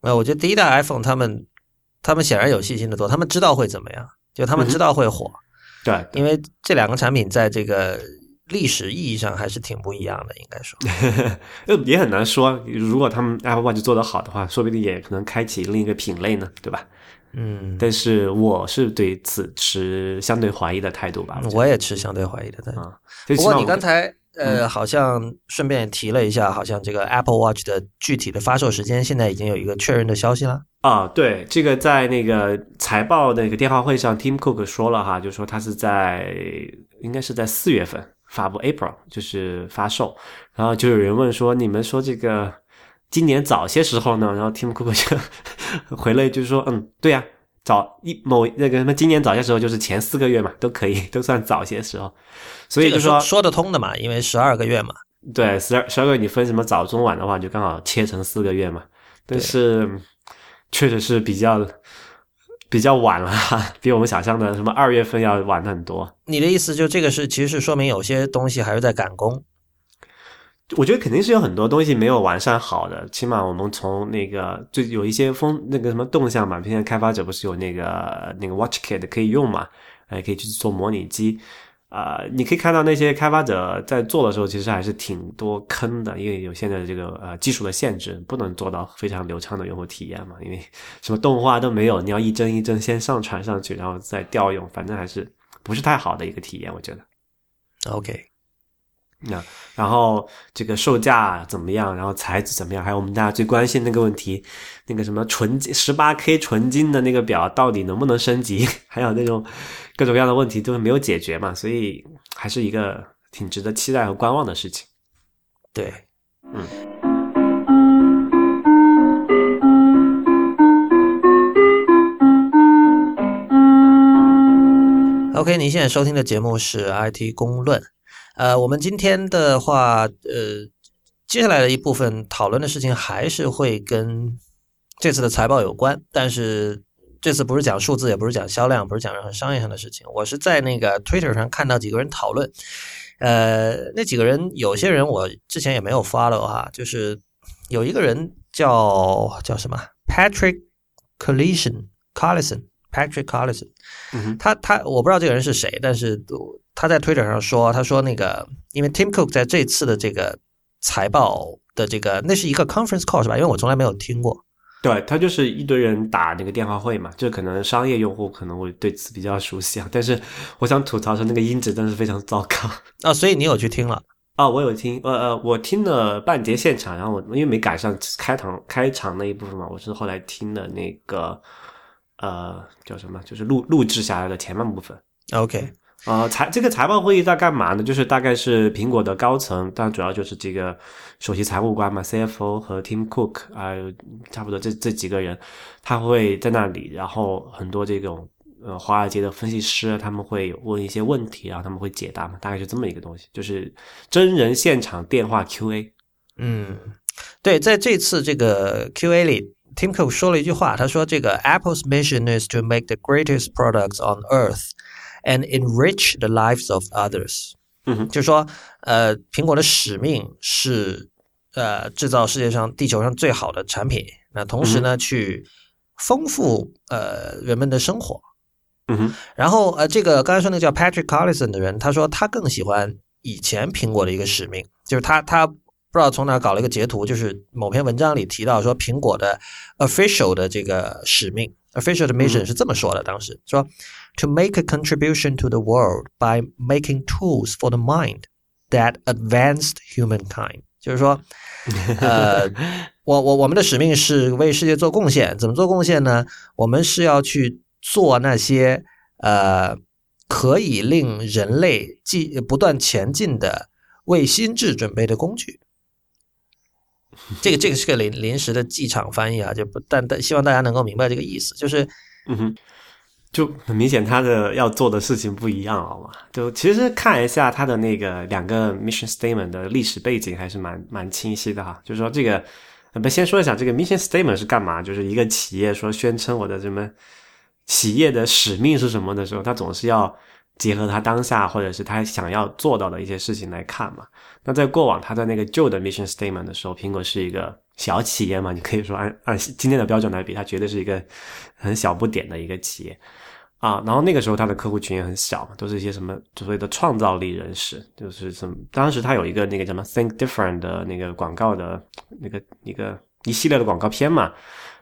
呃，我觉得第一代 iPhone 他们他们显然有信心的多，他们知道会怎么样，就他们知道会火，对，因为这两个产品在这个。历史意义上还是挺不一样的，应该说，也很难说。如果他们 Apple Watch 做得好的话，说不定也可能开启另一个品类呢，对吧？嗯，但是我是对此持相对怀疑的态度吧。我也持相对怀疑的态度。不过你刚才呃，好像顺便提了一下，好像这个 Apple Watch 的具体的发售时间现在已经有一个确认的消息了。啊，对，这个在那个财报那个电话会上，Tim Cook 说了哈，就说他是在应该是在四月份。发布 April 就是发售，然后就有人问说：“你们说这个今年早些时候呢？”然后 Tim Cook 就 回了一句说：“嗯，对呀，早一某那个什么今年早些时候就是前四个月嘛，都可以，都算早些时候。”所以就说说得通的嘛，因为十二个月嘛。对，十二十二个月你分什么早中晚的话，就刚好切成四个月嘛。但是确实是比较。比较晚了，比我们想象的什么二月份要晚很多。你的意思就这个是，其实是说明有些东西还是在赶工。我觉得肯定是有很多东西没有完善好的，起码我们从那个就有一些风那个什么动向嘛，现在开发者不是有那个那个 WatchKit 可以用嘛，哎，可以去做模拟机。啊，你可以看到那些开发者在做的时候，其实还是挺多坑的，因为有现在的这个呃技术的限制，不能做到非常流畅的用户体验嘛。因为什么动画都没有，你要一帧一帧先上传上去，然后再调用，反正还是不是太好的一个体验，我觉得。OK，那然后这个售价怎么样？然后材质怎么样？还有我们大家最关心那个问题，那个什么纯金十八 K 纯金的那个表到底能不能升级？还有那种各种各样的问题都没有解决嘛，所以还是一个挺值得期待和观望的事情。对，嗯。OK，您现在收听的节目是 IT 公论。呃，我们今天的话，呃，接下来的一部分讨论的事情还是会跟这次的财报有关，但是这次不是讲数字，也不是讲销量，不是讲任何商业上的事情。我是在那个 Twitter 上看到几个人讨论，呃，那几个人有些人我之前也没有 follow 哈，就是有一个人叫叫什么 Patrick Collison，Collison。Patrick Collison，他他我不知道这个人是谁，但是他在 Twitter 上说，他说那个因为 Tim Cook 在这次的这个财报的这个那是一个 conference call 是吧？因为我从来没有听过。对他就是一堆人打那个电话会嘛，就可能商业用户可能会对此比较熟悉啊。但是我想吐槽说那个音质真的是非常糟糕 啊，所以你有去听了啊？我有听，呃呃，我听了半截现场，然后我因为没赶上开场开场那一部分嘛，我是后来听的那个。呃，叫什么？就是录录制下来的前半部分。OK，呃，财这个财报会议在干嘛呢？就是大概是苹果的高层，但主要就是这个首席财务官嘛，CFO 和 Tim Cook 啊，差不多这这几个人，他会在那里，然后很多这种呃华尔街的分析师他们会问一些问题，然后他们会解答嘛，大概是这么一个东西，就是真人现场电话 QA。嗯，对，在这次这个 QA 里。Tim Cook 说了一句话，他说：“这个 Apple's mission is to make the greatest products on Earth and enrich the lives of others。”嗯，就是说呃，苹果的使命是呃制造世界上地球上最好的产品，那同时呢，去丰富呃人们的生活。嗯哼，然后呃，这个刚才说那个叫 Patrick Collison 的人，他说他更喜欢以前苹果的一个使命，就是他他。不知道从哪搞了一个截图，就是某篇文章里提到说，苹果的 official 的这个使命，official 的 mission 是这么说的：当时说，to make a contribution to the world by making tools for the mind that advanced humankind，就是说，呃，我我我们的使命是为世界做贡献。怎么做贡献呢？我们是要去做那些呃可以令人类继不断前进的为心智准备的工具。这个这个是个临临时的机场翻译啊，就不但但希望大家能够明白这个意思，就是，嗯哼，就很明显他的要做的事情不一样，好吗？就其实看一下他的那个两个 mission statement 的历史背景还是蛮蛮清晰的哈。就是说这个，我们先说一下这个 mission statement 是干嘛？就是一个企业说宣称我的什么企业的使命是什么的时候，他总是要。结合他当下或者是他想要做到的一些事情来看嘛。那在过往他在那个旧的 mission statement 的时候，苹果是一个小企业嘛，你可以说按 按今天的标准来比，它绝对是一个很小不点的一个企业啊。然后那个时候它的客户群也很小，都是一些什么所谓的创造力人士，就是什么。当时他有一个那个什么 think different 的那个广告的那个一个一系列的广告片嘛。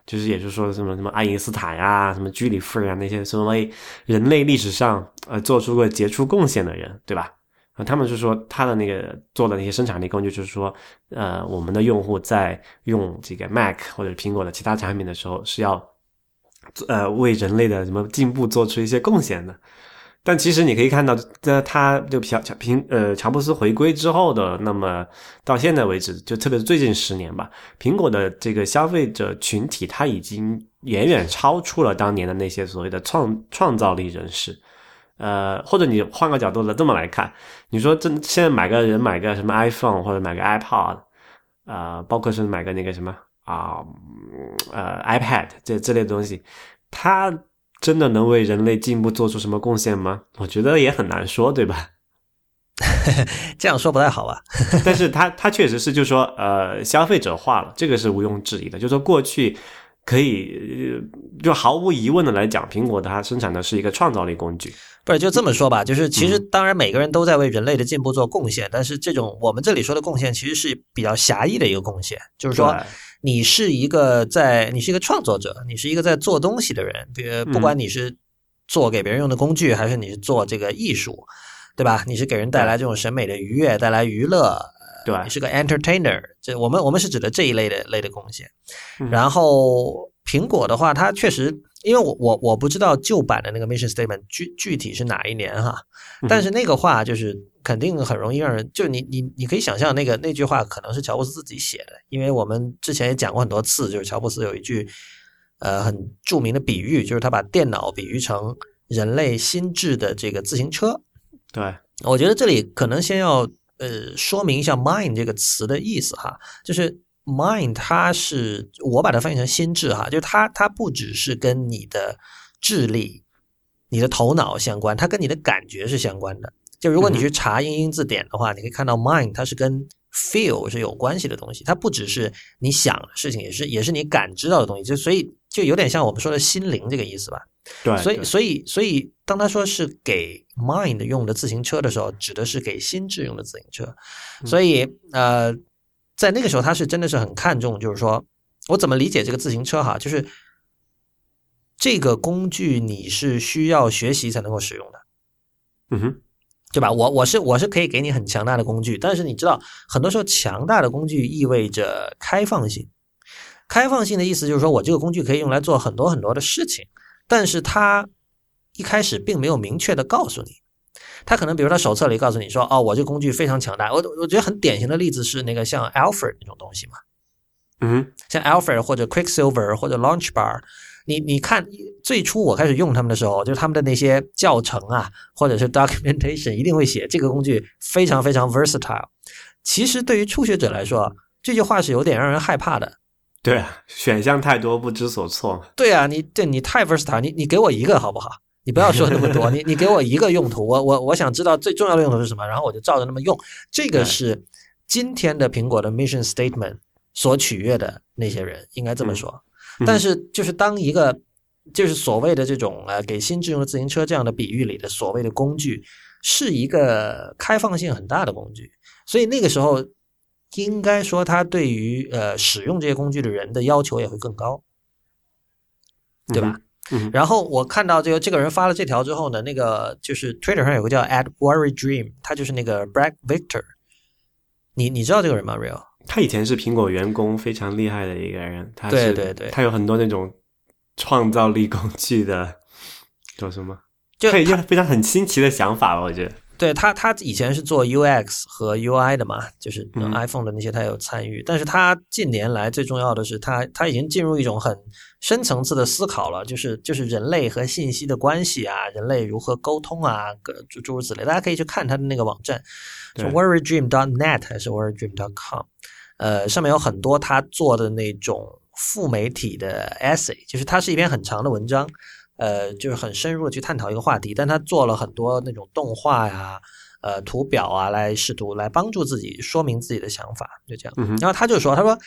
就是也是说什么什么爱因斯坦呀，什么居里夫人啊那些所谓人类历史上呃做出过杰出贡献的人，对吧？啊，他们是说他的那个做的那些生产力工具，就是说，呃，我们的用户在用这个 Mac 或者苹果的其他产品的时候，是要呃为人类的什么进步做出一些贡献的。但其实你可以看到，在他就乔乔平呃乔布斯回归之后的，那么到现在为止，就特别是最近十年吧，苹果的这个消费者群体，他已经远远超出了当年的那些所谓的创创造力人士。呃，或者你换个角度来这么来看，你说这现在买个人买个什么 iPhone 或者买个 iPod，呃，包括是买个那个什么啊呃 iPad 这这类东西，它。真的能为人类进步做出什么贡献吗？我觉得也很难说，对吧？这样说不太好吧？但是它它确实是，就是说，呃，消费者化了，这个是毋庸置疑的。就是说，过去可以就毫无疑问的来讲，苹果它生产的是一个创造力工具。不是就这么说吧？就是其实当然每个人都在为人类的进步做贡献，但是这种我们这里说的贡献其实是比较狭义的一个贡献，就是说。你是一个在，你是一个创作者，你是一个在做东西的人。比如，不管你是做给别人用的工具，还是你是做这个艺术，对吧？你是给人带来这种审美的愉悦，带来娱乐，对你是个 entertainer。这我们我们是指的这一类的类的贡献。嗯然后苹果的话，它确实，因为我我我不知道旧版的那个 mission statement 具具体是哪一年哈，嗯但是那个话就是肯定很容易让人，就你你你可以想象那个那句话可能是乔布斯自己写的，因为我们之前也讲过很多次，就是乔布斯有一句呃很著名的比喻，就是他把电脑比喻成人类心智的这个自行车。对，我觉得这里可能先要呃说明一下 mind 这个词的意思哈，就是 mind 它是我把它翻译成心智哈，就是它它不只是跟你的智力、你的头脑相关，它跟你的感觉是相关的。就如果你去查英英字典的话，你可以看到 mind 它是跟 feel 是有关系的东西，它不只是你想的事情，也是也是你感知到的东西，就所以就有点像我们说的心灵这个意思吧。对，所以，所以，所以，当他说是给 mind 用的自行车的时候，指的是给心智用的自行车。所以，呃，在那个时候，他是真的是很看重，就是说我怎么理解这个自行车哈，就是这个工具你是需要学习才能够使用的。嗯哼，对吧？我我是我是可以给你很强大的工具，但是你知道，很多时候强大的工具意味着开放性。开放性的意思就是说我这个工具可以用来做很多很多的事情，但是它一开始并没有明确的告诉你。他可能比如他手册里告诉你说，哦，我这工具非常强大。我我觉得很典型的例子是那个像 Alfred 那种东西嘛，嗯，像 Alfred 或者 Quicksilver 或者 Launchbar，你你看最初我开始用他们的时候，就是他们的那些教程啊，或者是 documentation 一定会写这个工具非常非常 versatile。其实对于初学者来说，这句话是有点让人害怕的。对啊，选项太多，不知所措。对啊，你对你太 versatile，你你给我一个好不好？你不要说那么多，你你给我一个用途，我我我想知道最重要的用途是什么，然后我就照着那么用。这个是今天的苹果的 mission statement 所取悦的那些人，应该这么说。嗯但是就是当一个就是所谓的这种呃给新智用的自行车这样的比喻里的所谓的工具，是一个开放性很大的工具，所以那个时候应该说它对于呃使用这些工具的人的要求也会更高，对吧？嗯哼，然后我看到这个这个人发了这条之后呢，那个就是 Twitter 上有个叫 at worry dream，他就是那个 Brad Victor，你你知道这个人吗？Real？他以前是苹果员工，非常厉害的一个人。他是对对对他有很多那种创造力工具的，叫什么？就他有一些非常很新奇的想法吧，我觉得。对他，他以前是做 UX 和 UI 的嘛，就是嗯 iPhone 的那些他有参与，但是他近年来最重要的是他他已经进入一种很深层次的思考了，就是就是人类和信息的关系啊，人类如何沟通啊，诸诸如此类，大家可以去看他的那个网站，是 worrydream.net 还是 worrydream.com，呃，上面有很多他做的那种副媒体的 essay，就是它是一篇很长的文章。呃，就是很深入的去探讨一个话题，但他做了很多那种动画呀、呃图表啊，来试图来帮助自己说明自己的想法，就这样。嗯然后他就说，他说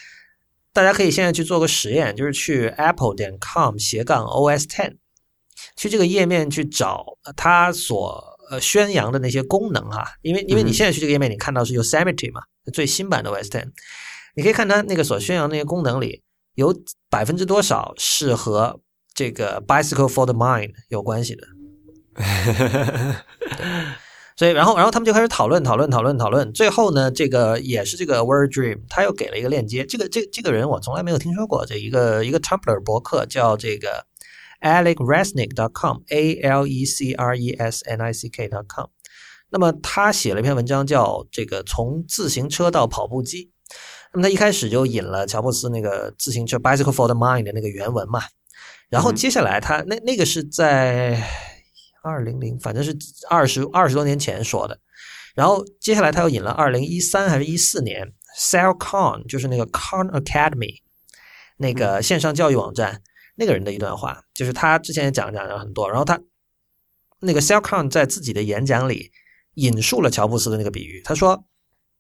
大家可以现在去做个实验，就是去 apple 点 com 斜杠 os ten，去这个页面去找他所呃宣扬的那些功能哈，因为因为你现在去这个页面，你看到是 Yosemite 嘛，最新版的 OS ten，你可以看它那个所宣扬那些功能里有百分之多少是和这个 Bicycle for the Mind 有关系的。所以，然后，然后他们就开始讨论，讨论，讨论，讨论。最后呢，这个也是这个 Word Dream，他又给了一个链接。这个，这这个人我从来没有听说过。这一个一个 Tumblr 博客叫这个 alecresnick.com，a l e c r e s n i c k.com。那么他写了一篇文章，叫这个从自行车到跑步机。那么他一开始就引了乔布斯那个自行车 Bicycle for the Mind 的那个原文嘛。然后接下来他那那个是在二零零，反正是二十二十多年前说的。然后接下来他又引了二零一三还是一四年，Cellcon 就是那个 Khan Academy 那个线上教育网站那个人的一段话，就是他之前也讲讲了很多。然后他那个 Cellcon 在自己的演讲里引述了乔布斯的那个比喻，他说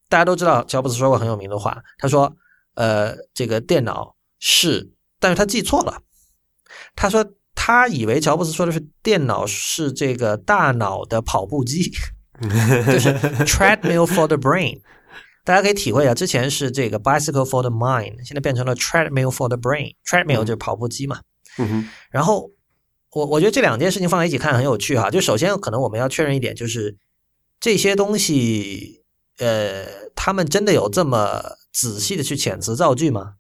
大家都知道乔布斯说过很有名的话，他说呃这个电脑是，但是他记错了。他说他以为乔布斯说的是电脑是这个大脑的跑步机，就是 treadmill for the brain。大家可以体会一下，之前是这个 bicycle for the mind，现在变成了 treadmill for the brain。treadmill 就是跑步机嘛。嗯哼，然后我我觉得这两件事情放在一起看很有趣哈。就首先可能我们要确认一点，就是这些东西，呃，他们真的有这么仔细的去遣词造句吗？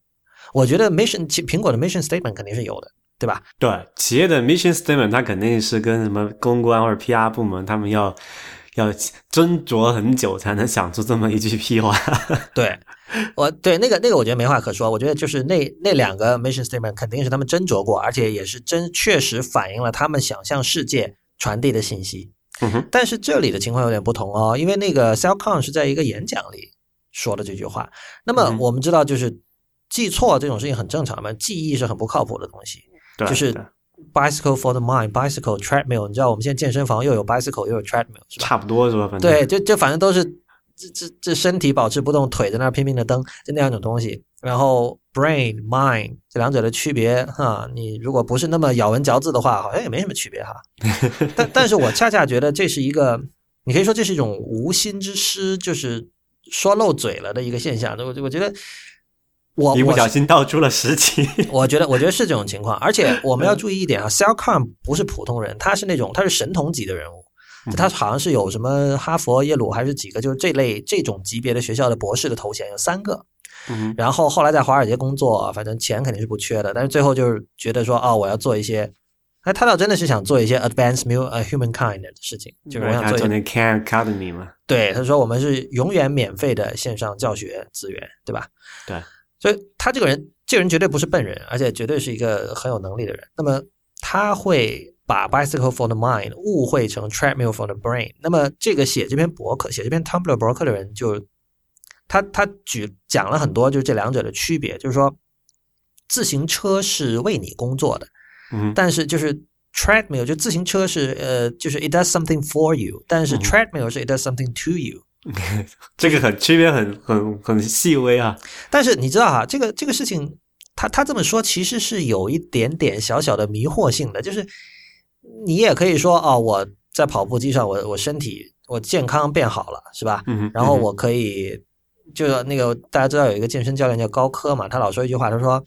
我觉得 mission 苹果的 mission statement 肯定是有的，对吧？对，企业的 mission statement 它肯定是跟什么公关或者 PR 部门他们要要斟酌很久才能想出这么一句屁话。对，我对那个那个我觉得没话可说。我觉得就是那那两个 mission statement 肯定是他们斟酌过，而且也是真确实反映了他们想向世界传递的信息。嗯哼，但是这里的情况有点不同哦，因为那个 s e l c o n 是在一个演讲里说的这句话。那么我们知道，就是记错这种事情很正常嘛，记忆是很不靠谱的东西。对，就是 bicycle for the mind，bicycle treadmill。你知道我们现在健身房又有 bicycle 又有 treadmill，是吧？差不多是吧？反正对，就就反正都是这这这身体保持不动，腿在那儿拼命的蹬，就那两种东西。然后 brain mind 这两者的区别哈，你如果不是那么咬文嚼字的话，好像也没什么区别哈。但但是我恰恰觉得这是一个，你可以说这是一种无心之失，就是说漏嘴了的一个现象。我我觉得我一不小心道出了实情。我觉得我觉得是这种情况，而且 我们要注意一点啊，Selcom 不是普通人，他是那种他是神童级的人物，他好像是有什么哈佛、耶鲁还是几个，就是这类这种级别的学校的博士的头衔有三个。然后后来在华尔街工作，反正钱肯定是不缺的，但是最后就是觉得说，哦，我要做一些，哎，他倒真的是想做一些 advanced humankind 的事情，就是我想做那 Khan Academy 嘛。对，他说我们是永远免费的线上教学资源，对吧？对，所以他这个人，这个人绝对不是笨人，而且绝对是一个很有能力的人。那么他会把 bicycle for the mind 误会成 treadmill for the brain。那么这个写这篇博客、写这篇 Tumblr 博客的人就。他他举讲了很多，就是这两者的区别，就是说，自行车是为你工作的，嗯，但是就是 treadmill 就自行车是呃，就是 it does something for you，但是 treadmill 是 it does something to you，这个很区别很很很细微啊。但是你知道哈，这个这个事情，他他这么说其实是有一点点小小的迷惑性的，就是你也可以说哦，我在跑步机上，我我身体我健康变好了，是吧？嗯，然后我可以。就那个大家知道有一个健身教练叫高科嘛，他老说一句话，他说：“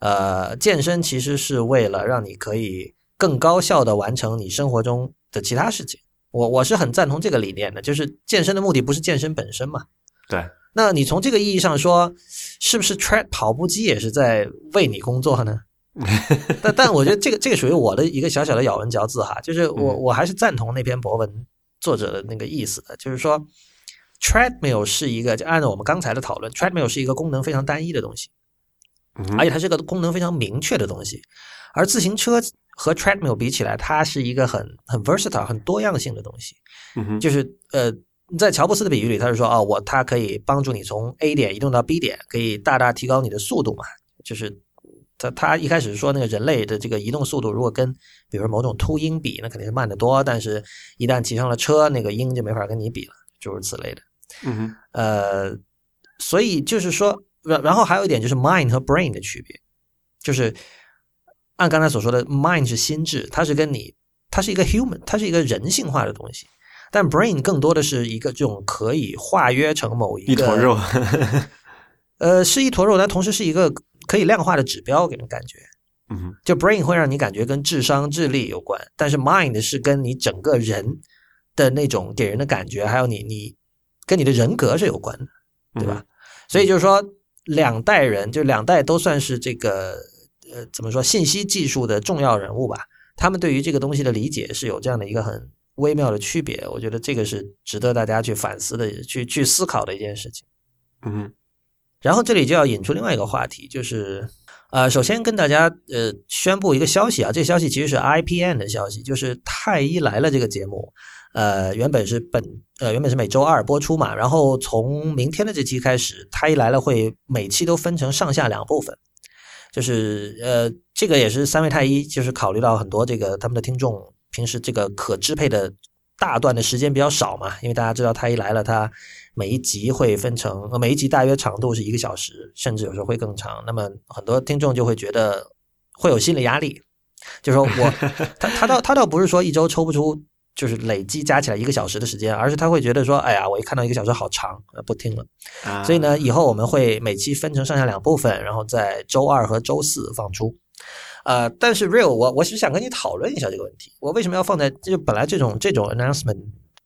呃，健身其实是为了让你可以更高效的完成你生活中的其他事情。”我我是很赞同这个理念的，就是健身的目的不是健身本身嘛。对，那你从这个意义上说，是不是 tread 跑步机也是在为你工作呢？但但我觉得这个这个属于我的一个小小的咬文嚼字哈，就是我我还是赞同那篇博文作者的那个意思的，就是说。Treadmill 是一个，就按照我们刚才的讨论，Treadmill 是一个功能非常单一的东西，而且它是个功能非常明确的东西。而自行车和 Treadmill 比起来，它是一个很很 versatile、很多样性的东西。就是呃，在乔布斯的比喻里，他是说，哦，我它可以帮助你从 A 点移动到 B 点，可以大大提高你的速度嘛。就是他他一开始说那个人类的这个移动速度，如果跟比如某种秃鹰比，那肯定是慢得多。但是一旦骑上了车，那个鹰就没法跟你比了，诸如此类的。嗯哼，呃，所以就是说，然然后还有一点就是 mind 和 brain 的区别，就是按刚才所说的，mind 是心智，它是跟你，它是一个 human，它是一个人性化的东西，但 brain 更多的是一个这种可以化约成某一个一坨肉，呃，是一坨肉，但同时是一个可以量化的指标，给人感觉，嗯，就 brain 会让你感觉跟智商、智力有关，但是 mind 是跟你整个人的那种给人的感觉，还有你你。跟你的人格是有关的，对吧？所以就是说，两代人就两代都算是这个呃，怎么说信息技术的重要人物吧？他们对于这个东西的理解是有这样的一个很微妙的区别。我觉得这个是值得大家去反思的，去去思考的一件事情。嗯，然后这里就要引出另外一个话题，就是呃，首先跟大家呃宣布一个消息啊，这个消息其实是 IPN 的消息，就是《太医来了》这个节目。呃，原本是本呃原本是每周二播出嘛，然后从明天的这期开始，太医来了会每期都分成上下两部分，就是呃这个也是三位太医，就是考虑到很多这个他们的听众平时这个可支配的大段的时间比较少嘛，因为大家知道太医来了，他每一集会分成每一集大约长度是一个小时，甚至有时候会更长，那么很多听众就会觉得会有心理压力，就是说我 他他倒他倒不是说一周抽不出。就是累积加起来一个小时的时间，而是他会觉得说，哎呀，我一看到一个小时好长，不听了。所以呢，以后我们会每期分成上下两部分，然后在周二和周四放出。呃，但是 real，我我是想跟你讨论一下这个问题，我为什么要放在就本来这种这种 announcement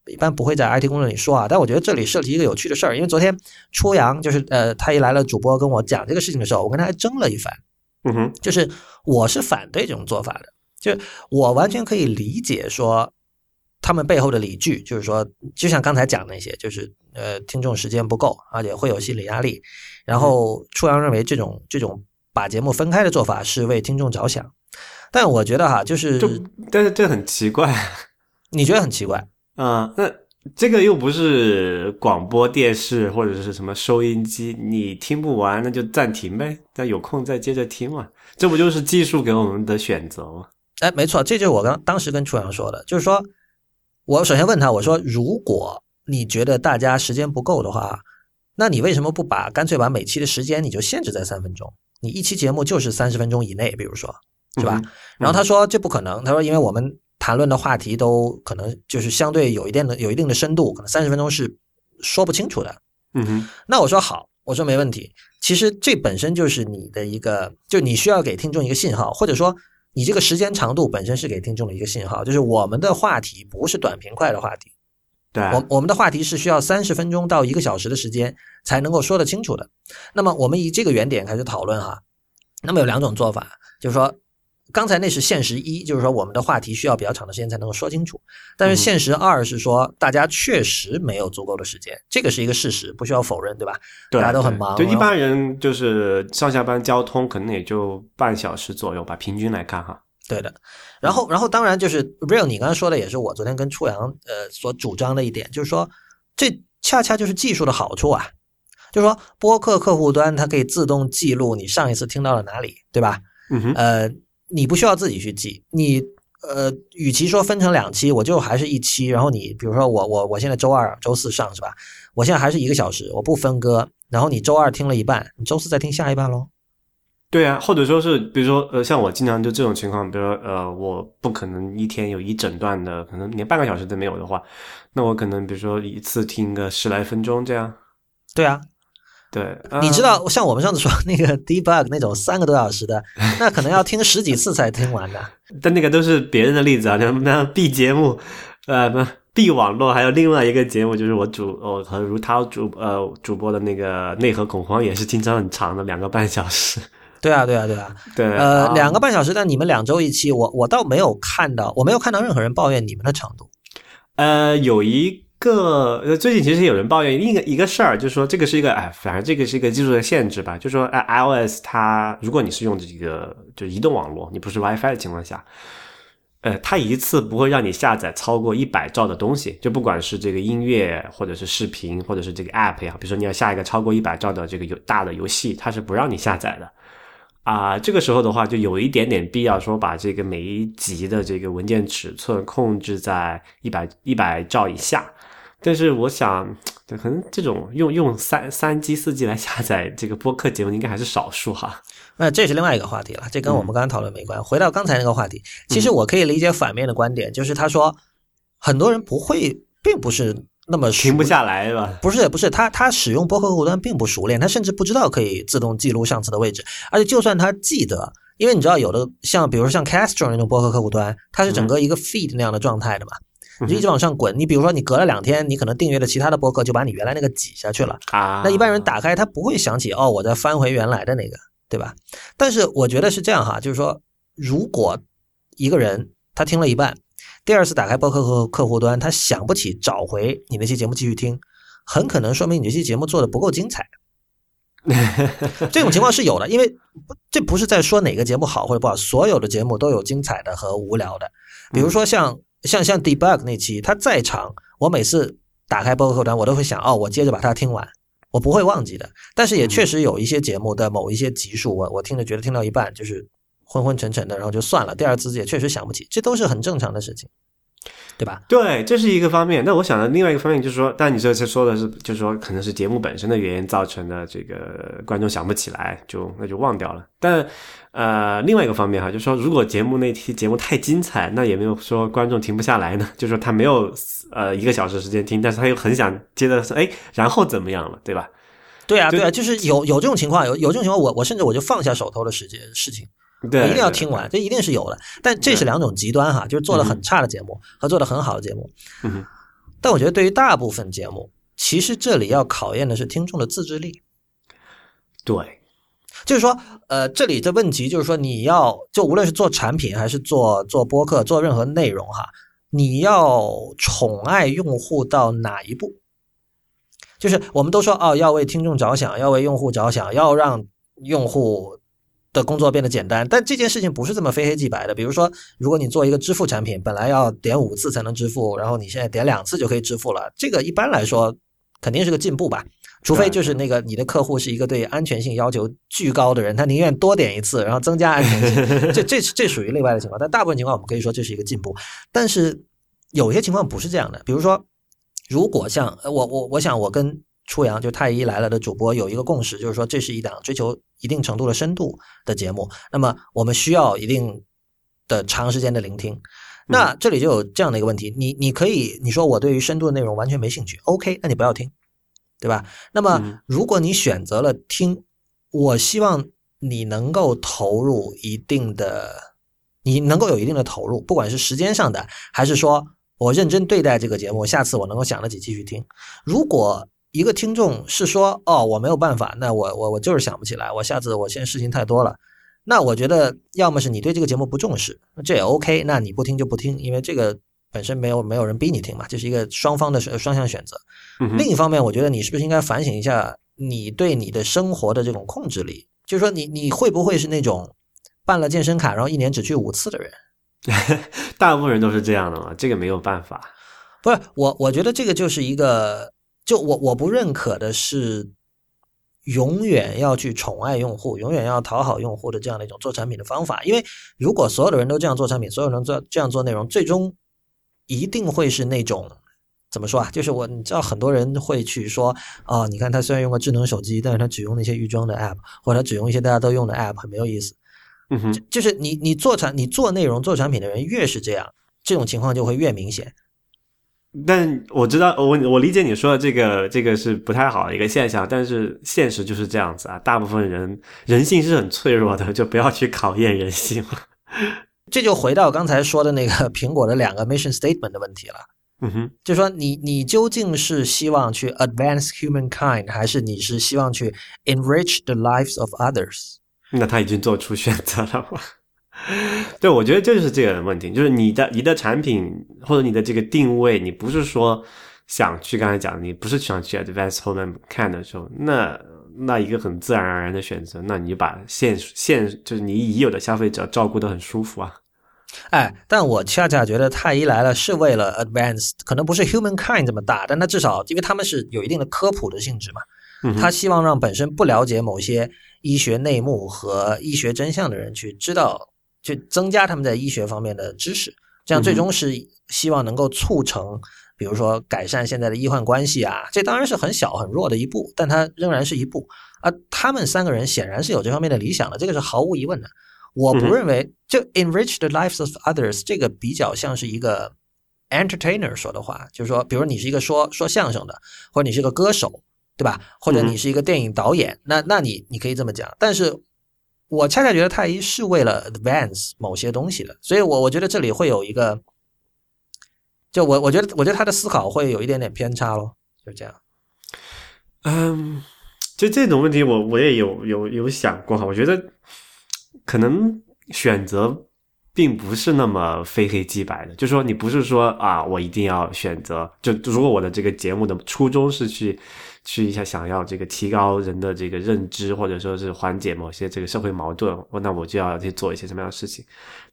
一般不会在 IT 公论里说啊。但我觉得这里涉及一个有趣的事儿，因为昨天初阳就是呃，他一来了主播跟我讲这个事情的时候，我跟他还争了一番。嗯哼，就是我是反对这种做法的，就我完全可以理解说他们背后的理据，就是说，就像刚才讲那些，就是呃，听众时间不够，而且会有心理压力。然后初阳认为这种这种把节目分开的做法是为听众着想，但我觉得哈，就是就但是这很奇怪，你觉得很奇怪啊？那这个又不是广播电视或者是什么收音机，你听不完那就暂停呗，那有空再接着听嘛。这不就是技术给我们的选择吗？哎，没错，这就是我刚当时跟初阳说的，就是说我首先问他，我说如果你觉得大家时间不够的话。那你为什么不把干脆把每期的时间你就限制在三分钟？你一期节目就是三十分钟以内，比如说，是吧？然后他说这不可能，他说因为我们谈论的话题都可能就是相对有一定的有一定的深度，可能三十分钟是说不清楚的。嗯哼。那我说好，我说没问题。其实这本身就是你的一个，就你需要给听众一个信号，或者说你这个时间长度本身是给听众的一个信号，就是我们的话题不是短平快的话题。对我我们的话题是需要三十分钟到一个小时的时间才能够说得清楚的。那么我们以这个原点开始讨论哈。那么有两种做法，就是说刚才那是现实一，就是说我们的话题需要比较长的时间才能够说清楚。但是现实二是说大家确实没有足够的时间，这个是一个事实，不需要否认，对吧？大家都很忙。就一般人就是上下班交通可能也就半小时左右吧，平均来看哈。对的，然后，然后当然就是 real，你刚才说的也是我昨天跟初阳呃所主张的一点，就是说这恰恰就是技术的好处啊，就是说播客客户端它可以自动记录你上一次听到了哪里，对吧？嗯哼，呃，你不需要自己去记，你呃，与其说分成两期，我就还是一期，然后你比如说我我我现在周二、周四上是吧？我现在还是一个小时，我不分割，然后你周二听了一半，你周四再听下一半喽。对啊，或者说是，比如说，呃，像我经常就这种情况，比如说，呃，我不可能一天有一整段的，可能连半个小时都没有的话，那我可能比如说一次听个十来分钟这样。对啊，对，你知道，像我们上次说那个 debug 那种三个多小时的，那可能要听十几次才听完的。但那个都是别人的例子啊，那那 B 节目，呃，不 B 网络还有另外一个节目，就是我主我和如涛主呃主播的那个内核恐慌，也是经常很长的两个半小时。对啊，对啊，对啊，对，呃，两个半小时，但你们两周一期，我我倒没有看到，我没有看到任何人抱怨你们的长度。呃，有一个，呃，最近其实有人抱怨另一个一个事儿，就是说这个是一个，哎，反正这个是一个技术的限制吧，就说，哎，iOS 它如果你是用这个就移动网络，你不是 WiFi 的情况下，呃，它一次不会让你下载超过一百兆的东西，就不管是这个音乐或者是视频或者是这个 App 呀，比如说你要下一个超过一百兆的这个有大的游戏，它是不让你下载的。啊，这个时候的话，就有一点点必要说把这个每一集的这个文件尺寸控制在一百一百兆以下。但是我想，可能这种用用三三 G 四 G 来下载这个播客节目，应该还是少数哈。那这是另外一个话题了，这跟我们刚刚讨论没关。回到刚才那个话题，其实我可以理解反面的观点，就是他说很多人不会，并不是。那么停不下来是吧？不是不是，他他使用播客客户端并不熟练，他甚至不知道可以自动记录上次的位置。而且就算他记得，因为你知道有的像比如说像 Castro 那种播客客户端，它是整个一个 feed 那样的状态的嘛，你就一直往上滚。你比如说你隔了两天，你可能订阅了其他的播客，就把你原来那个挤下去了啊。那一般人打开他不会想起哦，我再翻回原来的那个，对吧？但是我觉得是这样哈，就是说如果一个人他听了一半。第二次打开播客和客户端，他想不起找回你那期节目继续听，很可能说明你这期节目做的不够精彩。这种情况是有的，因为这不是在说哪个节目好或者不好，所有的节目都有精彩的和无聊的。比如说像像像 debug 那期，它再长，我每次打开播客客户端，我都会想哦，我接着把它听完，我不会忘记的。但是也确实有一些节目的某一些集数，我我听着觉得听到一半就是。昏昏沉沉的，然后就算了。第二次也确实想不起，这都是很正常的事情，对吧？对，这是一个方面。那我想的另外一个方面就是说，但你这次说的是，就是说可能是节目本身的原因造成的，这个观众想不起来，就那就忘掉了。但呃，另外一个方面哈，就是说如果节目那期节目太精彩，那也没有说观众停不下来呢。就是说他没有呃一个小时时间听，但是他又很想接着说，哎，然后怎么样了，对吧？对啊，对啊，就是有有这种情况，有有这种情况，我我甚至我就放下手头的时间事情。对，一定要听完，这一定是有的。但这是两种极端哈，就是做的很差的节目和做的很好的节目。嗯但我觉得对于大部分节目，其实这里要考验的是听众的自制力。对，就是说，呃，这里的问题就是说，你要就无论是做产品还是做做播客，做任何内容哈，你要宠爱用户到哪一步？就是我们都说哦，要为听众着想，要为用户着想，要让用户的工作变得简单。但这件事情不是这么非黑即白的。比如说，如果你做一个支付产品，本来要点五次才能支付，然后你现在点两次就可以支付了，这个一般来说肯定是个进步吧。除非就是那个你的客户是一个对安全性要求巨高的人，他宁愿多点一次，然后增加安全性。这这这属于例外的情况，但大部分情况我们可以说这是一个进步。但是有些情况不是这样的，比如说，如果像我我我想我跟初阳就太医来了的主播有一个共识，就是说这是一档追求一定程度的深度的节目，那么我们需要一定的长时间的聆听。那这里就有这样的一个问题，你你可以你说我对于深度的内容完全没兴趣，OK，那你不要听。对吧？那么，如果你选择了听，我希望你能够投入一定的，你能够有一定的投入，不管是时间上的，还是说我认真对待这个节目，下次我能够想得起继续听。如果一个听众是说，哦，我没有办法，那我我我就是想不起来，我下次我现在事情太多了，那我觉得要么是你对这个节目不重视，这也 OK，那你不听就不听，因为这个。本身没有没有人逼你听嘛，这是一个双方的双向选择。另一方面，我觉得你是不是应该反省一下你对你的生活的这种控制力？就是说，你你会不会是那种办了健身卡然后一年只去五次的人？大部分人都是这样的嘛，这个没有办法。不是我，我觉得这个就是一个，就我我不认可的是永远要去宠爱用户，永远要讨好用户的这样的一种做产品的方法。因为如果所有的人都这样做产品，所有人做这样做内容，最终。一定会是那种怎么说啊？就是我你知道，很多人会去说啊，你看他虽然用个智能手机，但是他只用那些预装的 app，或者他只用一些大家都用的 app，很没有意思。嗯哼，就是你你做产你做内容做产品的人越是这样，这种情况就会越明显。但我知道，我我理解你说的这个这个是不太好的一个现象，但是现实就是这样子啊，大部分人人性是很脆弱的，就不要去考验人性了。这就回到刚才说的那个苹果的两个 mission statement 的问题了。嗯哼，就说你你究竟是希望去 advance humankind，还是你是希望去 enrich the lives of others？那他已经做出选择了吗？对，我觉得这就是这个问题，就是你的你的产品或者你的这个定位，你不是说想去刚才讲，你不是想去 advance humankind 的时候，那。那一个很自然而然的选择，那你把现现就是你已有的消费者照顾得很舒服啊。哎，但我恰恰觉得太医来了是为了 advance，可能不是 humankind 这么大，但他至少因为他们是有一定的科普的性质嘛，他希望让本身不了解某些医学内幕和医学真相的人去知道，去增加他们在医学方面的知识，这样最终是希望能够促成。比如说改善现在的医患关系啊，这当然是很小很弱的一步，但它仍然是一步。啊他们三个人显然是有这方面的理想的，这个是毫无疑问的。我不认为就 enrich the lives of others 这个比较像是一个 entertainer 说的话，就是说，比如你是一个说说相声的，或者你是个歌手，对吧？或者你是一个电影导演，那那你你可以这么讲。但是我恰恰觉得太医是为了 advance 某些东西的，所以我我觉得这里会有一个。就我我觉得，我觉得他的思考会有一点点偏差咯，就这样。嗯，就这种问题，我我也有有有想过哈。我觉得可能选择并不是那么非黑即白的，就说你不是说啊，我一定要选择。就如果我的这个节目的初衷是去。去一下，想要这个提高人的这个认知，或者说是缓解某些这个社会矛盾，那我就要去做一些什么样的事情。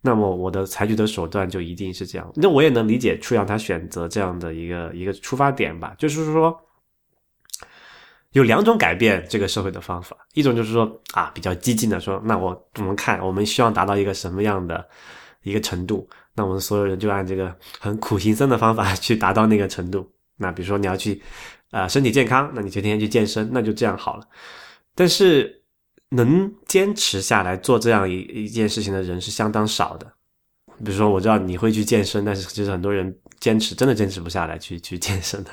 那么我的采取的手段就一定是这样。那我也能理解初阳他选择这样的一个一个出发点吧，就是说有两种改变这个社会的方法，一种就是说啊比较激进的说，那我我们看我们希望达到一个什么样的一个程度，那我们所有人就按这个很苦行僧的方法去达到那个程度。那比如说你要去。啊，身体健康，那你就天天去健身，那就这样好了。但是能坚持下来做这样一一件事情的人是相当少的。比如说，我知道你会去健身，但是其实很多人坚持真的坚持不下来去去健身的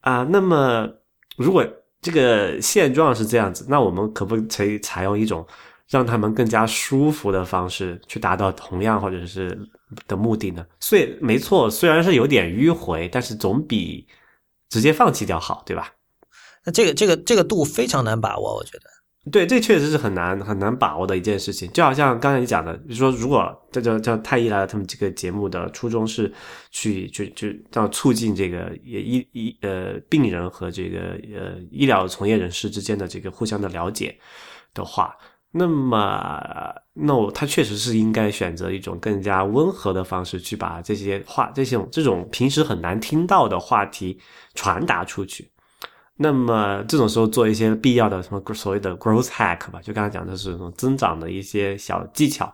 啊。那么，如果这个现状是这样子，那我们可不可以采用一种让他们更加舒服的方式去达到同样或者是的目的呢？所以没错，虽然是有点迂回，但是总比直接放弃掉好，对吧？那这个这个这个度非常难把握，我觉得。对，这确实是很难很难把握的一件事情。就好像刚才你讲的，比如说，如果这叫叫太医来了，他们这个节目的初衷是去去去让促进这个医医呃病人和这个呃医疗从业人士之间的这个互相的了解的话，那么那我他确实是应该选择一种更加温和的方式去把这些话这些这种平时很难听到的话题传达出去。那么这种时候做一些必要的什么所谓的 growth hack 吧，就刚才讲的是种增长的一些小技巧，